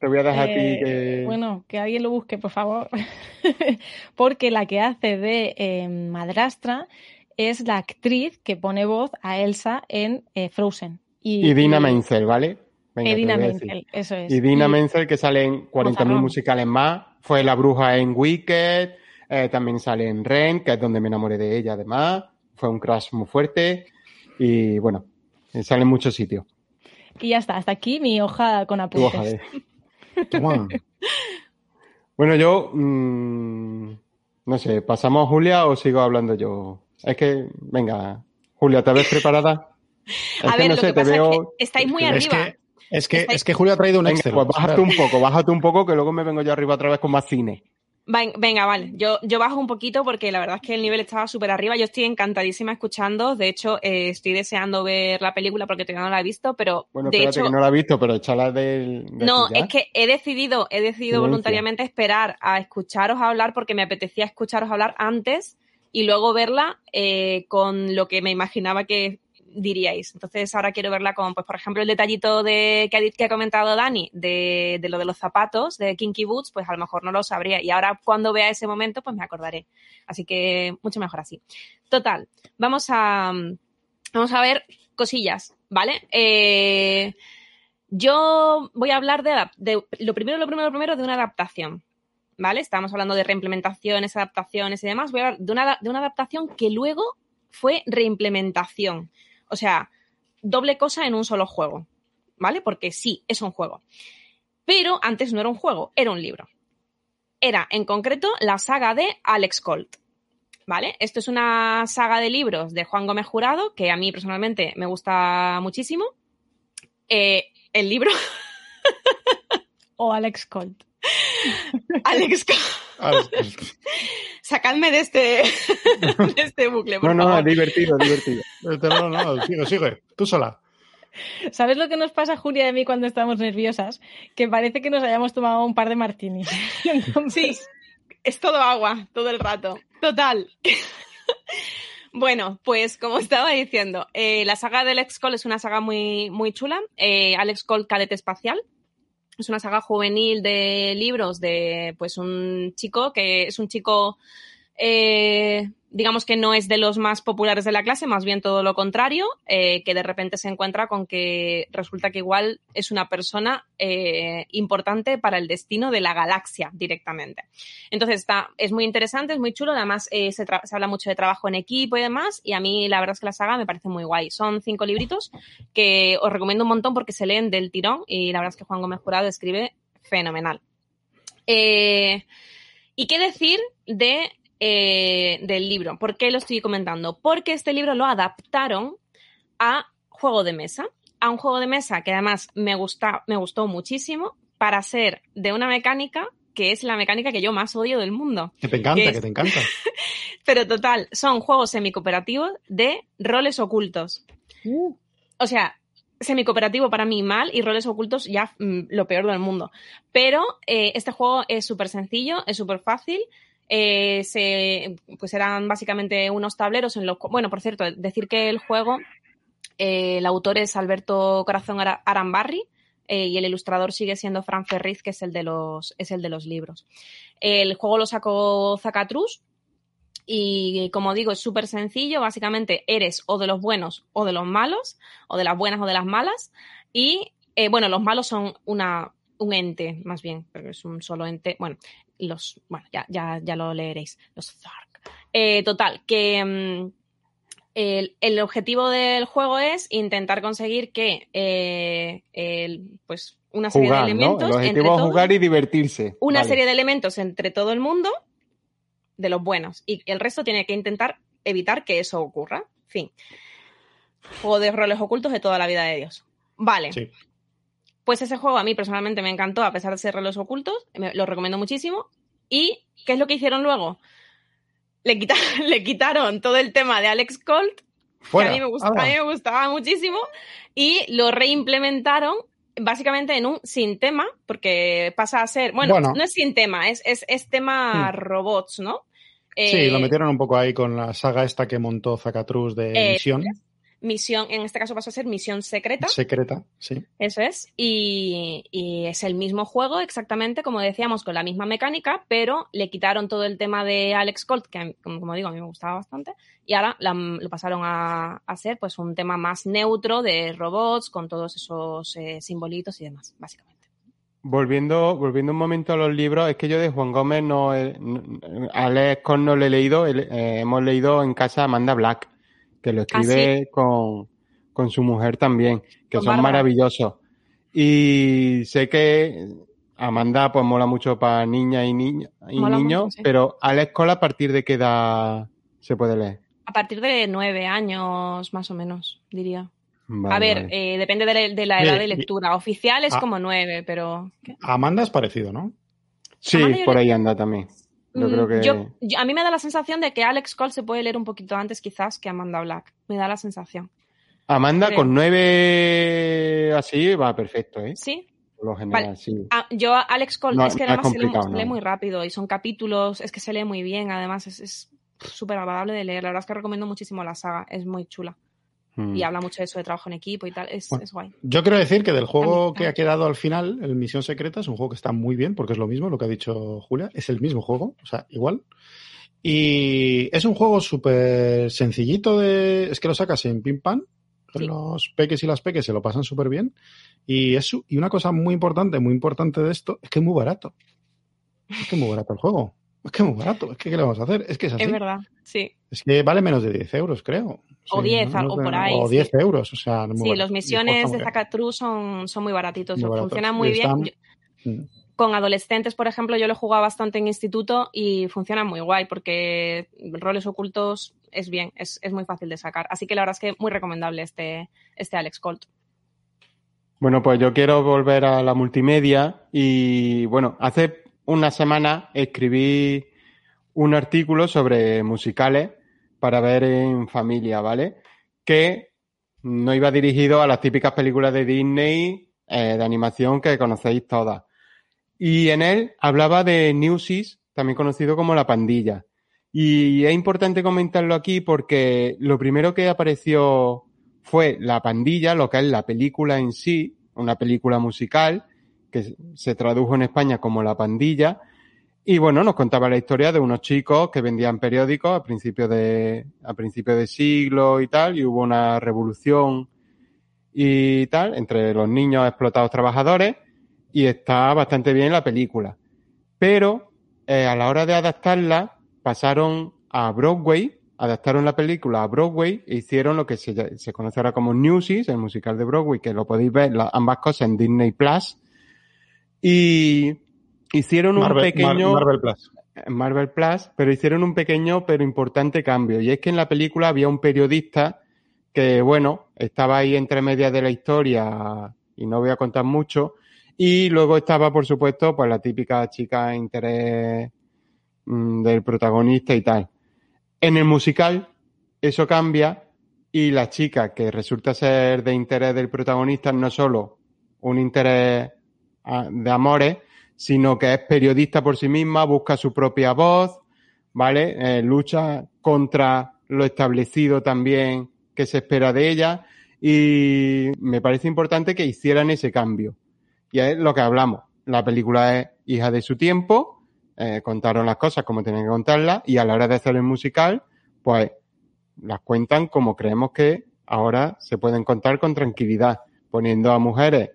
te voy a dejar a Eh, ti que... Bueno, que alguien lo busque, por favor. Porque la que hace de eh, madrastra es la actriz que pone voz a Elsa en eh, Frozen. Y Dina Menzel, ¿vale? Venga, Edina. Menzel, eso es. Y Dina Y- Menzel, que sale en 40.000 Mozarrón. musicales más. Fue la bruja en Wicked. eh, también sale en Ren, que es donde me enamoré de ella, además. Fue un crush muy fuerte. Y bueno, eh, sale en muchos sitios. Y ya está, hasta aquí mi hoja con apuntes. hoja de-. Bueno, yo. mm, no sé, ¿pasamos a Julia o sigo hablando yo? Es que, venga, Julia, ¿te ves preparada? Es A que ver, no lo sé, que te pasa veo. es que estáis muy Es arriba. que, es, que, Estáis- es que Julio ha traído un Venga, Excel. pues bájate un poco, bájate un poco, que luego me vengo yo arriba otra vez con más cine. Ven- Venga, vale. Yo, yo bajo un poquito porque la verdad es que el nivel estaba súper arriba. Yo estoy encantadísima escuchando. De hecho, eh, estoy deseando ver la película porque todavía no la he visto, pero Bueno, de espérate hecho. que no la he visto, pero échala del. de No, es que he decidido, he decidido Silencio. voluntariamente esperar a escucharos hablar porque me apetecía escucharos hablar antes y luego verla eh, con lo que me imaginaba que diríais. Entonces ahora quiero verla con, pues por ejemplo, el detallito de que ha, que ha comentado Dani de, de lo de los zapatos, de Kinky Boots, pues a lo mejor no lo sabría. Y ahora cuando vea ese momento, pues me acordaré. Así que mucho mejor así. Total, vamos a, vamos a ver cosillas, ¿vale? Eh, yo voy a hablar de, de lo primero, lo primero, lo primero de una adaptación. ¿Vale? Estamos hablando de reimplementaciones, adaptaciones y demás. Voy a hablar de una, de una adaptación que luego fue reimplementación. O sea, doble cosa en un solo juego. ¿Vale? Porque sí, es un juego. Pero antes no era un juego, era un libro. Era, en concreto, la saga de Alex Colt. ¿Vale? Esto es una saga de libros de Juan Gómez Jurado, que a mí personalmente me gusta muchísimo. Eh, el libro, O Alex Colt. Alex. Ah, es que- Sacadme de este, de este bucle, por No, no, favor. divertido, divertido. No, no, sigue, sigue. Tú sola. ¿Sabes lo que nos pasa, Julia, y a mí cuando estamos nerviosas? Que parece que nos hayamos tomado un par de martinis. Sí, Entonces, es todo agua, todo el rato. Total. Bueno, pues como estaba diciendo, eh, la saga de Alex Cole es una saga muy, muy chula. Eh, Alex Cole, cadete espacial. Es una saga juvenil de libros de pues un chico que es un chico eh, digamos que no es de los más populares de la clase, más bien todo lo contrario, eh, que de repente se encuentra con que resulta que igual es una persona eh, importante para el destino de la galaxia directamente. Entonces está, es muy interesante, es muy chulo, además eh, se, se, habla mucho de trabajo en equipo y demás, y a mí la verdad es que la saga me parece muy guay. Son cinco libritos que os recomiendo un montón porque se leen del tirón y la verdad es que Juan Gómez Jurado escribe fenomenal. ¿Y qué decir de eh, del libro. ¿Por qué lo estoy comentando? Porque este libro lo adaptaron a juego de mesa, a un juego de mesa que además me, gusta, me gustó muchísimo para ser de una mecánica que es la mecánica que yo más odio del mundo. Que te encanta, que, es, que te encanta. Pero total, son juegos semicooperativos de roles ocultos. O sea, semicooperativo para mí mal y roles ocultos ya mm, lo peor del mundo. Pero eh, este juego es súper sencillo, es súper fácil. Eh, se, pues eran básicamente unos tableros en los... Bueno, por cierto, decir que el juego, eh, el autor es Alberto Corazón Ara- Arambarri eh, y el ilustrador sigue siendo Fran Ferriz, que es el de los, es el de los libros. El juego lo sacó Zacatrus y como digo, es súper sencillo. Básicamente eres o de los buenos o de los malos, o de las buenas o de las malas. Y bueno, los malos son una, un ente, más bien, pero es un solo ente. Bueno, los, bueno, ya, ya, ya lo leeréis. Los Zark. Eh, total, que mm, el, el objetivo del juego es intentar conseguir que eh, el, pues una serie Jugar, de ¿no? elementos El entre objetivo es todos- jugar y divertirse. una Vale. serie de elementos entre todo el mundo de los buenos y el resto tiene que intentar evitar que eso ocurra. Fin. Juego de roles ocultos de toda la vida de Dios. Vale. Sí. Pues ese juego a mí personalmente me encantó, a pesar de ser roles ocultos, me- lo recomiendo muchísimo. ¿Y qué es lo que hicieron luego? Le, quita- le quitaron todo el tema de Alex Colt, Fuera. que a mí, me gusta- Ala. a mí me gustaba muchísimo, y lo reimplementaron básicamente en un sin tema, porque pasa a ser, bueno, Bueno. no es sin tema, es, es, es tema Hmm. robots, ¿no? Sí, Eh, lo metieron un poco ahí con la saga esta que montó Zacatrus de Eh, misión Misión, en este caso pasa a ser misión secreta. secreta, sí. Eso es. Y, y es el mismo juego, exactamente, como decíamos, con la misma mecánica, pero le quitaron todo el tema de Alex Colt, que a mí, como, como digo, a mí me gustaba bastante, y ahora la- lo pasaron a, a ser pues un tema más neutro de robots, con todos esos eh, simbolitos y demás, básicamente. Volviendo, volviendo un momento a los libros, es que yo de Juan Gómez no, no- a Alex Con no le he leído, el- eh, hemos leído en casa Amanda Black, que lo escribe con, con su mujer también, que Con son Bárbara. maravillosos. Y sé que Amanda pues mola mucho para niñas y, niños y niños, mucho, sí. pero Alex Cole a partir de qué edad se puede leer. A partir de nueve años, más o menos, diría. Vale, a ver, vale. eh, depende de, la- de la Oye, edad de lectura. Oficial es Ah. como nueve, pero... ¿qué? Amanda es parecido, ¿no? sí, por ahí anda también. Yo Mm, creo que yo- yo- a mí me da la sensación de que Alex Cole se puede leer un poquito antes quizás que Amanda Black. Me da la sensación. Amanda creo. con nueve así va perfecto, ¿eh? ¿Sí? Por lo general, Vale. sí. Ah, yo, Alex Cole, No, es que no además se lee, lee muy rápido y son capítulos, es que se lee muy bien, además es- es súper agradable de leer. La verdad es que recomiendo muchísimo la saga, es muy chula. Mm. Y habla mucho de eso de trabajo en equipo y tal, es, Bueno. es guay. Yo quiero decir que del juego que ha quedado al final, el Misión Secreta, es un juego que está muy bien, porque es lo mismo, lo que ha dicho Julia, es el mismo juego, o sea, igual. Y es un juego súper sencillito de... Es que lo sacas en pim pam, Sí. los peques y las peques se lo pasan súper bien. Y, es, y una cosa muy importante, muy importante de esto, es que es muy barato. Es que es muy barato el juego. Es que es muy barato. Es que ¿qué le vamos a hacer? Es que es así. Es verdad, sí. Es que vale menos de 10 euros, creo. O 10, algo de- por ahí, O sí. 10 euros, o sea, muy Sí, barato. los misiones de. Zacatrus son, son muy baratitos, Muy baratos. funcionan muy bien. están- Yo- Mm. con adolescentes, por ejemplo, yo lo he jugado bastante en instituto y funciona muy guay porque roles ocultos es bien, es, es muy fácil de sacar. Así que la verdad es que muy recomendable este, este Alex Colt. Bueno, pues yo quiero volver a la multimedia y bueno, hace una semana escribí un artículo sobre musicales para ver en familia, ¿vale? Que no iba dirigido a las típicas películas de Disney eh, de animación que conocéis todas. Y en él hablaba de Newsies, también conocido como La Pandilla. Y es importante comentarlo aquí porque lo primero que apareció fue La Pandilla, lo que es la película en sí, una película musical que se tradujo en España como La Pandilla. Y bueno, nos contaba la historia de unos chicos que vendían periódicos a principios de, a principios de siglo y tal, y hubo una revolución y tal entre los niños explotados trabajadores y está bastante bien la película. Pero eh, a la hora de adaptarla pasaron a Broadway, adaptaron la película a Broadway e hicieron lo que se, se conoce ahora como Newsies, el musical de Broadway, que lo podéis ver la- ambas cosas en Disney Plus. Y hicieron un Marvel, pequeño... Mar- Marvel Plus. en Marvel Plus, pero hicieron un pequeño pero importante cambio. Y es que en la película había un periodista que, bueno, estaba ahí entre medias de la historia y no voy a contar mucho. Y luego estaba, por supuesto, pues la típica chica de interés mm, del protagonista y tal. En el musical, eso cambia y la chica que resulta ser de interés del protagonista no solo un interés de amores, sino que es periodista por sí misma, busca su propia voz, ¿vale? Eh, lucha contra lo establecido también que se espera de ella y me parece importante que hicieran ese cambio. Y es lo que hablamos. La película es hija de su tiempo, eh, contaron las cosas como tienen que contarlas y a la hora de hacer el musical, pues las cuentan como creemos que ahora se pueden contar con tranquilidad, poniendo a mujeres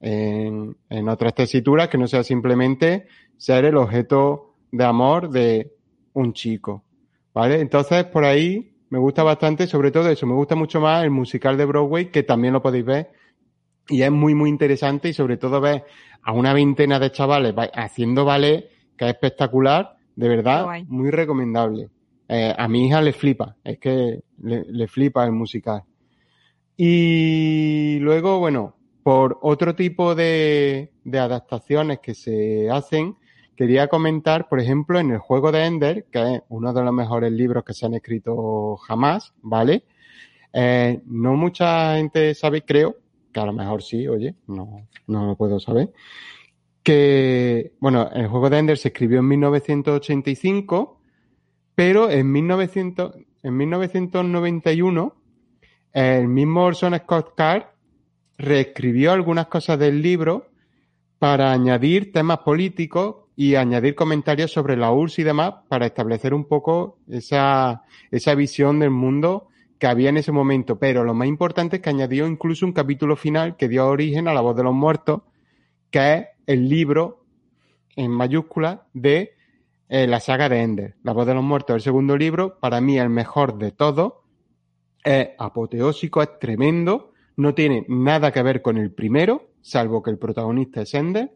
en, en otras tesituras que no sea simplemente ser el objeto de amor de un chico. ¿Vale? Entonces, por ahí me gusta bastante, sobre todo eso, me gusta mucho más el musical de Broadway, que también lo podéis ver. Y es muy, muy interesante y sobre todo ver a una veintena de chavales haciendo ballet, que es espectacular, de verdad, muy recomendable. Eh, a mi hija le flipa, es que le, le flipa el musical. Y luego, bueno, por otro tipo de, de adaptaciones que se hacen, quería comentar, por ejemplo, en el juego de Ender, que es uno de los mejores libros que se han escrito jamás, ¿vale? Eh, no mucha gente sabe, creo, que a lo mejor sí, oye, no, no lo puedo saber, que, bueno, el juego de Ender se escribió en 1985, pero en, 1900, en 1991 el mismo Orson Scott Card reescribió algunas cosas del libro para añadir temas políticos y añadir comentarios sobre la URSS y demás para establecer un poco esa, esa visión del mundo que había en ese momento. Pero lo más importante es que añadió incluso un capítulo final que dio origen a La Voz de los Muertos, que es el libro en mayúscula de eh, la saga de Ender. La Voz de los Muertos, el segundo libro, para mí el mejor de todos. Es apoteósico, es tremendo, no tiene nada que ver con el primero, salvo que el protagonista es Ender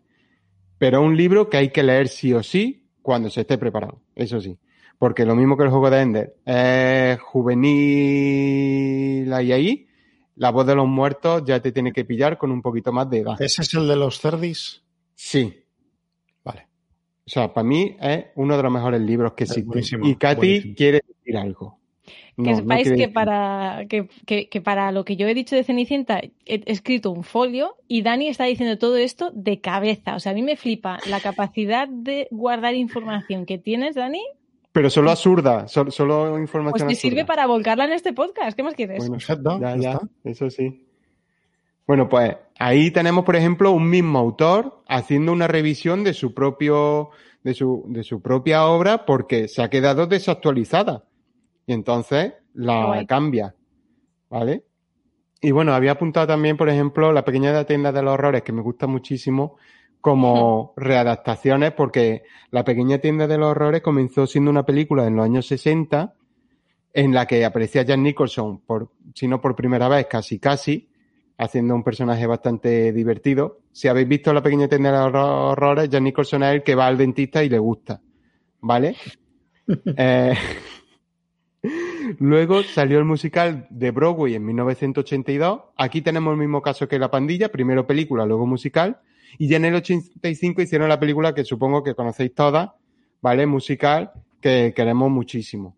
pero es un libro que hay que leer sí o sí cuando se esté preparado, eso sí. Porque lo mismo que el juego de Ender es juvenil ahí ahí, la voz de los muertos ya te tiene que pillar con un poquito más de edad. ¿Ese es el de los cerdis? Sí. Vale. O sea, para mí es uno de los mejores libros que existen. Y Katy quiere decir algo. Que sepáis que, para, que, que, para lo que yo he dicho de Cenicienta he escrito un folio y Dani está diciendo todo esto de cabeza. O sea, a mí me flipa la capacidad de guardar información que tienes, Dani. Pero solo absurda, solo, solo información Pues te sirve para volcarla en este podcast. ¿Qué más quieres? Bueno, ya, ya, eso sí. Bueno, pues ahí tenemos, por ejemplo, un mismo autor haciendo una revisión de su propio, de su, de su propia obra porque se ha quedado desactualizada y entonces la cambia, ¿vale? Y bueno, había apuntado también, por ejemplo, la pequeña tienda de los horrores, que me gusta muchísimo, como readaptaciones, porque la pequeña tienda de los horrores comenzó siendo una película en los años 60, en la que aparecía Jan Nicholson, por, si no por primera vez, casi casi, haciendo un personaje bastante divertido. Si habéis visto la pequeña tienda de los horrores, Jan Nicholson es el que va al dentista y le gusta, ¿vale? eh, Luego salió el musical de Broadway en 1982. Aquí tenemos el mismo caso que La Pandilla, primero película, luego musical. Y ya en el 85 hicieron la película que supongo que conocéis todas, ¿vale? Musical, que queremos muchísimo.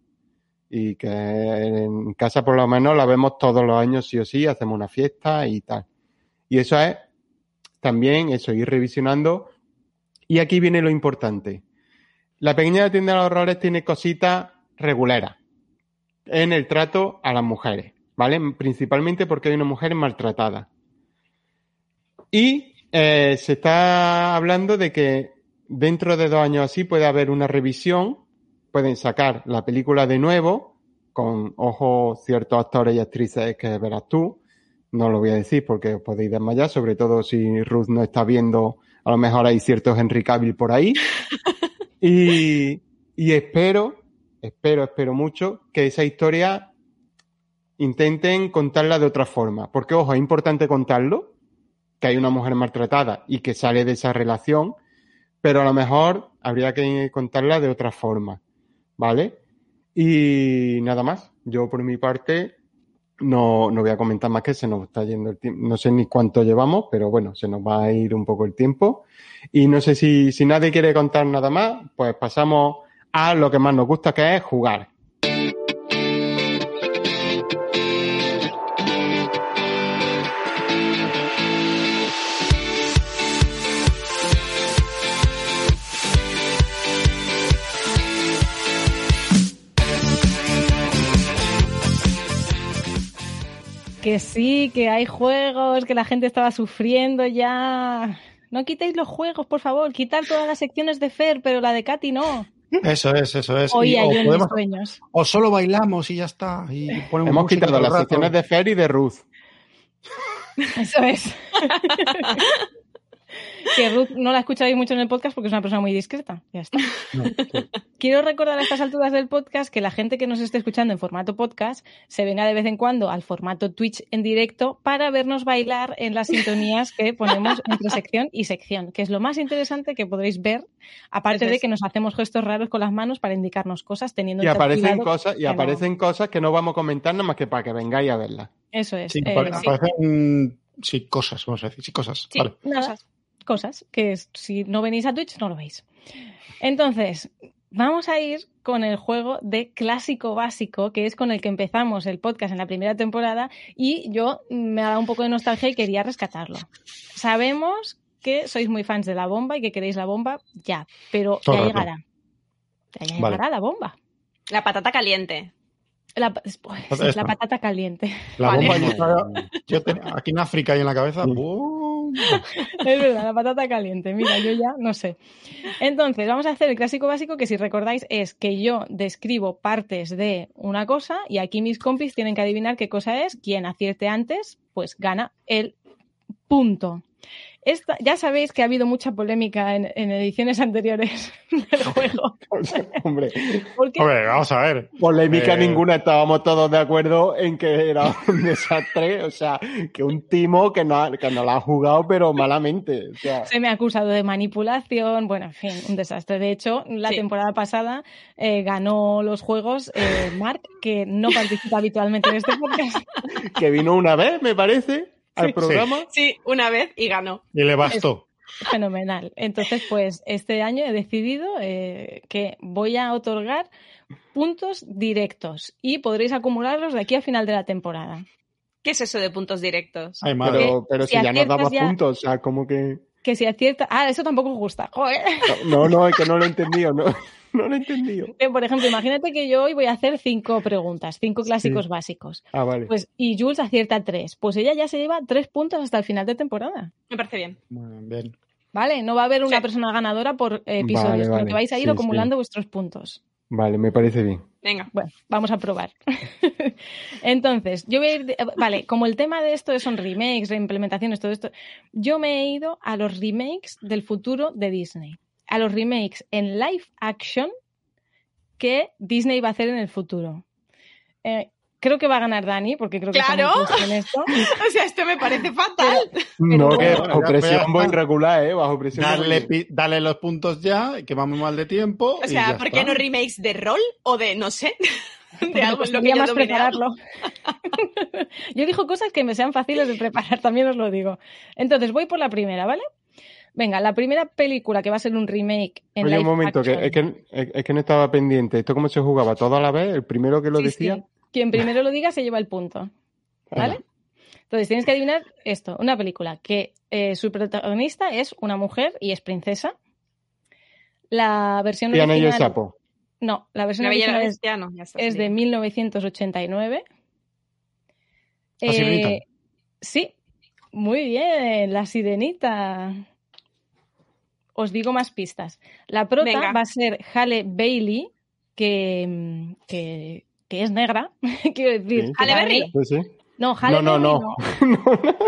Y que en casa por lo menos la vemos todos los años sí o sí, hacemos una fiesta y tal. Y eso es también eso, ir revisionando. Y aquí viene lo importante. La pequeña tienda de los horrores tiene cositas regulares en el trato a las mujeres, ¿vale? Principalmente porque hay una mujer maltratada. Y eh, se está hablando de que dentro de dos años así puede haber una revisión, pueden sacar la película de nuevo, con ojo ciertos actores y actrices que verás tú. No lo voy a decir porque os podéis desmayar, sobre todo si Ruth no está viendo, a lo mejor hay ciertos Henry Cavill por ahí. y, y espero espero, espero mucho que esa historia intenten contarla de otra forma. Porque, ojo, es importante contarlo, que hay una mujer maltratada y que sale de esa relación, pero a lo mejor habría que contarla de otra forma, ¿vale? Y nada más, yo por mi parte no, no voy a comentar más que se nos está yendo el tiempo, no sé ni cuánto llevamos, pero bueno, se nos va a ir un poco el tiempo. Y no sé si, si nadie quiere contar nada más, pues pasamos a lo que más nos gusta, que es jugar. que sí, que hay juegos, que la gente estaba sufriendo ya. No quitéis los juegos, por favor. Quitar todas las secciones de Fer, pero la de Katy no. Eso es, eso es. Hoy Y- hay o, yo en podemos- mis sueños. o solo bailamos y ya está. Y ponemos Hemos quitado las secciones de Fer y de Ruth. Eso es. que Ruth no la escucháis mucho en el podcast porque es una persona muy discreta. Ya está. No, sí. Quiero recordar a estas alturas del podcast que la gente que nos esté escuchando en formato podcast se venga de vez en cuando al formato Twitch en directo para vernos bailar en las sintonías que ponemos entre sección y sección, que es lo más interesante que podréis ver, aparte de que nos hacemos gestos raros con las manos para indicarnos cosas teniendo Y aparecen cosas, y no- aparecen cosas que no vamos a comentar nada más que para que vengáis a verlas. Eso es. Sí, eh, sí. aparecen sí, cosas, vamos a decir, sí, cosas. Sí, Vale. Nada. cosas. Cosas que si no venís a Twitch no lo veis. Entonces, vamos a ir con el juego de clásico básico, que es con el que empezamos el podcast en la primera temporada y yo me ha dado un poco de nostalgia y quería rescatarlo. Sabemos que sois muy fans de la bomba y que queréis la bomba ya, pero Todo ya rato. llegará. Ya, Vale. llegará la bomba. La patata caliente. La, pues, la patata caliente. La Vale. bomba yo, yo tenía aquí en África y en la cabeza. Es verdad, la patata caliente. Mira, yo ya no sé. Entonces, vamos a hacer el clásico básico que si recordáis es que yo describo partes de una cosa y aquí mis compis tienen que adivinar qué cosa es. Quien acierte antes, pues gana el punto. Esta, ya sabéis que ha habido mucha polémica en, en ediciones anteriores del juego. Hombre, Porque Hombre, vamos a ver. polémica Eh. ninguna, estábamos todos de acuerdo en que era un desastre, o sea, que un timo que no, que no la ha jugado, pero malamente. O sea, se me ha acusado de manipulación, bueno, en fin, un desastre. De hecho, la Sí. temporada pasada eh, ganó los juegos eh, Mark, que no participa habitualmente en este podcast. que vino una vez, me parece, al Sí. programa. Sí, una vez y ganó. Y le bastó. Fenomenal. Entonces, pues este año he decidido eh, que voy a otorgar puntos directos y podréis acumularlos de aquí a final de la temporada. ¿Qué es eso de puntos directos? Ay, madre. Pero, pero si si ya nos ya- puntos, o sea, como que... Que si acierta... Ah, eso tampoco os gusta. Joder. No, no, es que no lo he entendido, no, no lo he entendido. Eh, Por ejemplo, imagínate que yo hoy voy a hacer cinco preguntas, cinco clásicos Sí. básicos. Ah, vale. Pues, y Jules acierta tres. Pues ella ya se lleva tres puntos hasta el final de temporada. Me parece bien. Bueno, bien. ¿Vale? No va a haber una Sí. persona ganadora por episodios, Vale, sino vale. que vais a ir Sí, acumulando vuestros puntos. Vale, me parece bien. Venga. Bueno, vamos a probar. Entonces, yo voy a ir. de- vale, como el tema de esto son remakes, reimplementaciones, todo esto, yo me he ido a los remakes del futuro de Disney. A los remakes en live action que Disney va a hacer en el futuro. Eh, creo que va a ganar Dani, porque creo que ¡Claro! en esto. O sea, esto me parece fatal. No, que ya- bajo presión voy regular, ¿eh? Bajo presión. Dale, dale los puntos ya, que vamos mal de tiempo. O y sea, ya ¿por qué está. no remakes de rol o de, no sé, de algo en lo que más prepararlo. yo elijo cosas que me sean fáciles de preparar, también os lo digo. Entonces, voy por la primera, ¿vale? Venga, la primera película que va a ser un remake en Oye, un momento, que, es, que, es que no estaba pendiente. ¿Esto cómo se jugaba? ¿Todo a la vez? ¿El primero que lo Sí, decía? sí. Quien primero lo diga se lleva el punto, ¿vale? Entonces, tienes que adivinar esto, una película que eh, su protagonista es una mujer y es princesa. La versión Diana y el original... sapo. No, la versión La Bella y la original es Bestia, no, ya está. es de 1989. La. Eh, sí, muy bien, la sirenita. Os digo más pistas. La prota Venga. va a ser Halle Bailey, que, mm, que, que es negra. Quiero decir. Sí. Halle Berry. Sí. No, Halle No, no, Berry no.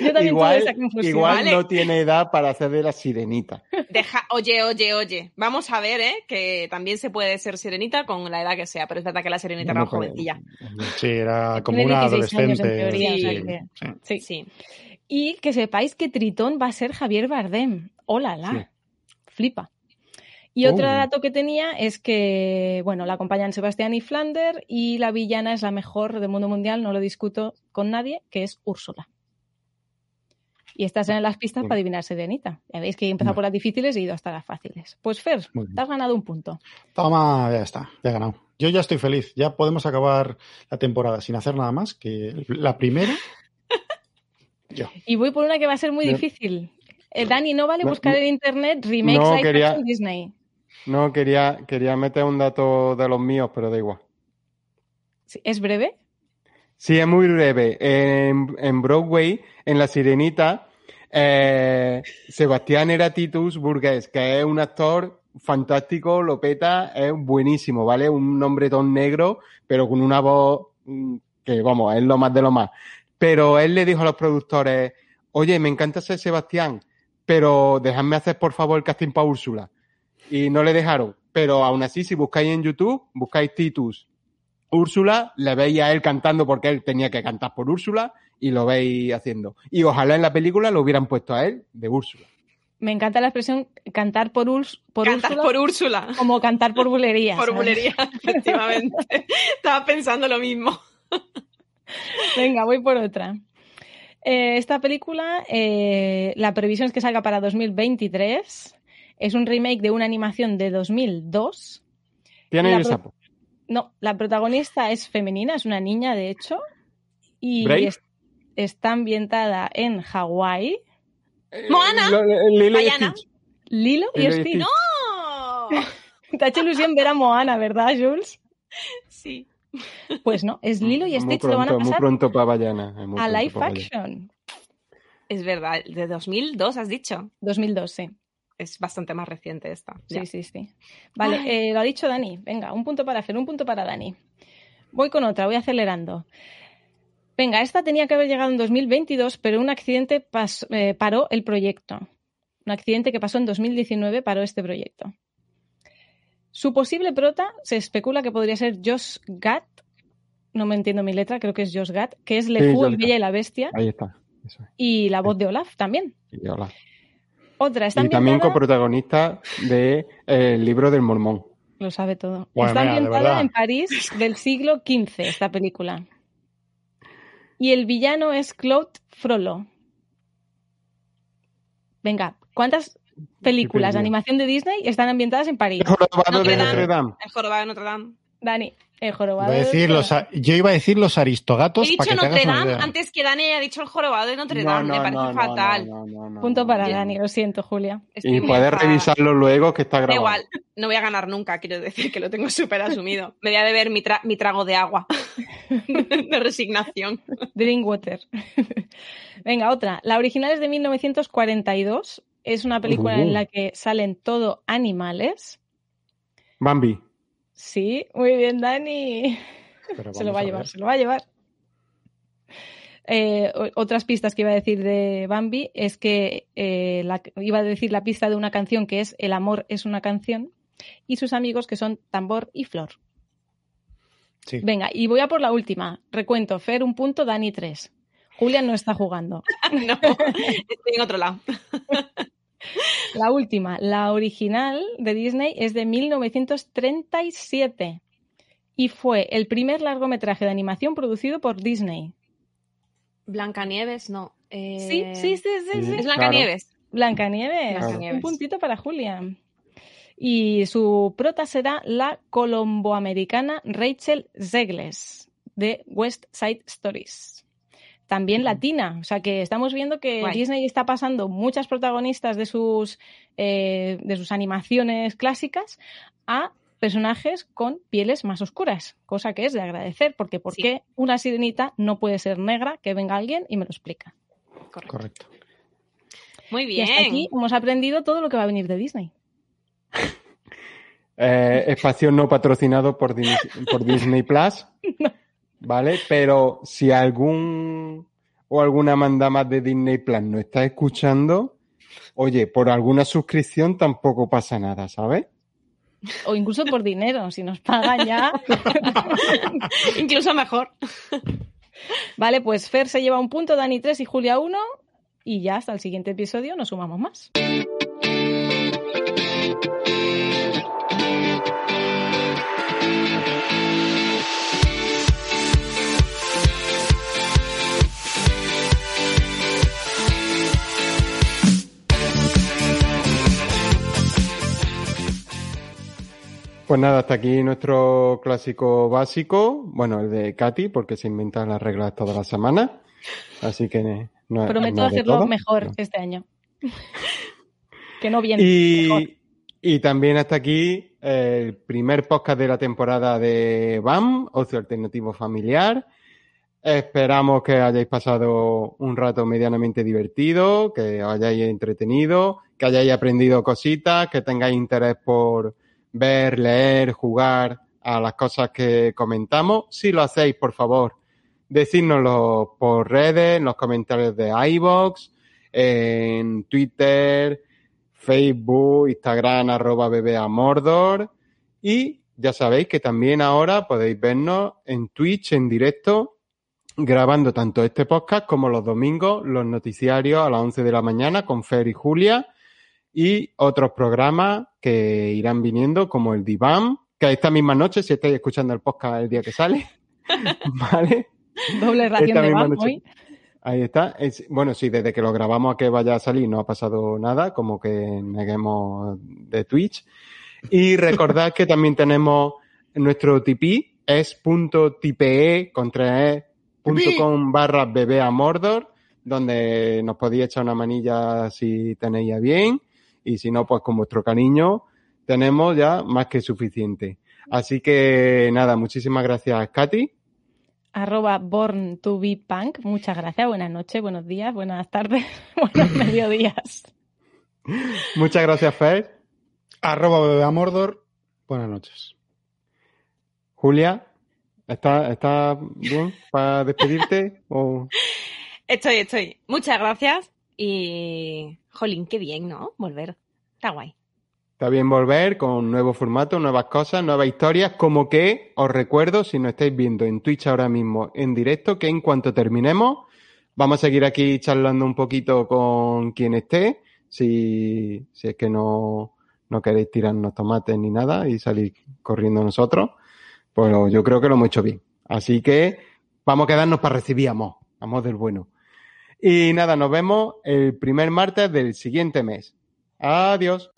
Yo también tuve igual esa confusión. igual Vale. no tiene edad para hacer de la sirenita. Deja- Oye, oye, oye. Vamos a ver, ¿eh? Que también se puede ser sirenita con la edad que sea, pero es verdad que la sirenita era No, jovencilla. Sí, era como una 16 años en adolescente. teoría, o sea sí, que- sí. Sí. Sí. Y que sepáis que Tritón va a ser Javier Bardem. ¡Hola, la! Sí. Flipa. Y otro Oh. dato que tenía es que, bueno, la acompañan Sebastián y Flander y la villana es la mejor del mundo mundial, no lo discuto con nadie, que es Úrsula. Y estas eran las pistas Bien. para adivinar Serenita. Ya veis que he empezado por las difíciles y he ido hasta las fáciles. Pues Fer, te has ganado un punto. Toma, ya está, ya he ganado. Yo ya estoy feliz, ya podemos acabar la temporada sin hacer nada más que la primera. Yo. Y voy por una que va a ser muy difícil. Eh, Dani, no vale No, buscar no. en internet remakes No, quería- Disney. No, quería, quería meter un dato de los míos, pero da igual. ¿Es breve? Sí, es muy breve. En, en Broadway, en La Sirenita, eh, Sebastián era Titus Burgess, que es un actor fantástico, lo peta, es buenísimo, ¿vale? Un hombretón negro, pero con una voz mm, que, vamos, es lo más de lo más. Pero él le dijo a los productores, oye, me encanta ser Sebastián, pero dejadme hacer por favor el casting para Úrsula. Y no le dejaron. Pero aún así, si buscáis en YouTube, buscáis Titus Úrsula, le veis a él cantando porque él tenía que cantar por Úrsula y lo veis haciendo. Y ojalá en la película lo hubieran puesto a él de Úrsula. Me encanta la expresión cantar por, Urs por Cantar Úrsula por Úrsula. como cantar por bulería. Por ¿sabes? bulería, efectivamente. Estaba pensando lo mismo. Venga, voy por otra. Eh, esta película, eh, la previsión es que salga para 2023. Es un remake de una animación de 2002. Tiene el sapo. No, la protagonista es femenina, es una niña, de hecho. Y es- está ambientada en Hawái. Moana. Lo- Lilo y Bayana. Lilo y Lilo y Stitch. Stitch. ¡No! Te ha hecho ilusión ver a Moana, ¿verdad, Jules? Sí. Pues no, es Lilo y Stitch lo van a Muy pasar pronto para Bayana. es muy a live action. Es verdad, de 2002 has dicho. 2002, sí. Es bastante más reciente esta. Sí, Ya. sí, sí. Vale, eh, lo ha dicho Dani. Venga, un punto para Fer, un punto para Dani. Voy con otra, voy acelerando. Venga, esta tenía que haber llegado en 2022, pero un accidente pas- eh, paró el proyecto. Un accidente que pasó en 2019 paró este proyecto. Su posible prota se especula que podría ser Josh Gad. No me entiendo mi letra, creo que es Josh Gad, que es Le Sí, el Bella y la Bestia, Ahí está. Eso es. y la voz de Olaf también. Y, hola. Otra, está Y también coprotagonista del libro del Mormón. Lo sabe todo. Bueno, Está mira, de ambientada en París del siglo XV, esta película. Y el villano es Claude Frollo. Venga, ¿cuántas películas de animación de Disney están ambientadas en París? El jorobado de Notre Dame. Notre Dame. El jorobado de Notre Dame. Dani, el jorobado. Iba a de decir Notre los yo iba a decir los He aristogatos para dicho que Notre Dame antes que Dani haya dicho el jorobado de Notre Dame. Me parece fatal. no, no, no, Punto para. Dani, lo siento, Julia. Estoy Y puedes revisarlo luego que está grabado. igual, no voy a ganar nunca, quiero decir que lo tengo súper asumido. Me voy a beber mi, tra- mi trago de agua de resignación. Drinkwater. Venga, otra. La original es de 1942. Es una película Uh. en la que salen todo animales. Bambi. Sí, muy bien, Dani. Se lo va a a llevar, se lo va a llevar. Eh, otras pistas que iba a decir de Bambi es que eh, la- iba a decir la pista de una canción que es El amor es una canción y sus amigos que son Tambor y Flor. Sí. Venga, y voy a por la última. Recuento, Fer un punto, Dani tres. Julian no está jugando. No, estoy en otro lado. La última, la original de Disney es de 1937 y fue el primer largometraje de animación producido por Disney. Blancanieves, no. eh, Sí, sí, sí, sí, Sí. sí. Es Blancanieves. Blancanieves. Blancanieves. Un puntito para Julian. Y su prota será la colomboamericana Rachel Zegles de West Side Stories. También latina. O sea que estamos viendo que Guay. Disney está pasando muchas protagonistas de sus, eh, de sus animaciones clásicas a personajes con pieles más oscuras, cosa que es de agradecer, porque ¿por Sí. qué una sirenita no puede ser negra? Que venga alguien y me lo explica. Correcto. Correcto. Muy Y bien. hasta aquí hemos aprendido todo lo que va a venir de Disney. Eh, espacio no patrocinado por, Dis- por Disney Plus. ¿Vale? Pero si algún o alguna manda más de Disney Plus no está escuchando, oye, por alguna suscripción tampoco pasa nada, ¿sabes? O incluso por dinero, si nos pagan ya. Incluso mejor. Vale, pues Fer se lleva un punto, Dani 3 y Julia 1. Y ya hasta el siguiente episodio nos sumamos más. Pues nada, hasta aquí nuestro clásico básico. Bueno, el de Katy, porque se inventan las reglas todas las semanas. Así que eh, no, Prometo no es hacerlo todo. mejor No. este año. que no viene. mejor. Y también hasta aquí el primer podcast de la temporada de BAM, Ocio Alternativo Familiar. Esperamos que hayáis pasado un rato medianamente divertido, que os hayáis entretenido, que hayáis aprendido cositas, que tengáis interés por ver, leer, jugar a las cosas que comentamos. Si lo hacéis, por favor, decídnoslo por redes, en los comentarios de iVoox, en Twitter, Facebook, Instagram, arroba Mordor. Y ya sabéis que también ahora podéis vernos en Twitch en directo grabando tanto este podcast como los domingos, los noticiarios a las 11 de la mañana con Fer y Julia y otros programas que irán viniendo como el Divan, que esta misma noche, si estáis escuchando el podcast el día que sale, ¿vale? Doble ración de hoy. Ahí está. Es, bueno, sí, desde que lo grabamos a que vaya a salir no ha pasado nada, como que neguemos de Twitch. Y recordad que también tenemos nuestro tipi, es punto tipe contra e com barra bebé a Mordor, donde nos podéis echar una manilla si tenéis a bien, y si no, pues con vuestro cariño tenemos ya más que suficiente. Así que nada, muchísimas gracias, Katy. Arroba born to be punk. Muchas gracias. Buenas noches, buenos días, buenas tardes, buenos mediodías. Muchas gracias, Fer. Arroba bebé a Mordor. Buenas noches. Julia. ¿Estás está bien para despedirte? o... Estoy, estoy. Muchas gracias y... Jolín, qué bien, ¿no? Volver. Está guay. Está bien volver con nuevo formato, nuevas cosas, nuevas historias, como que os recuerdo, si no estáis viendo en Twitch ahora mismo en directo, que en cuanto terminemos, vamos a seguir aquí charlando un poquito con quien esté, si, es que no, no queréis tirarnos tomates ni nada y salir corriendo nosotros. Pues yo creo que lo hemos hecho bien. Así que vamos a quedarnos para recibir amor, amor del bueno. Y nada, nos vemos el primer martes del siguiente mes. Adiós.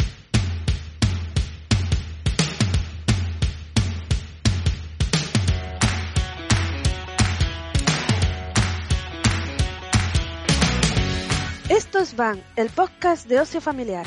Estos van, el podcast de ocio familiar.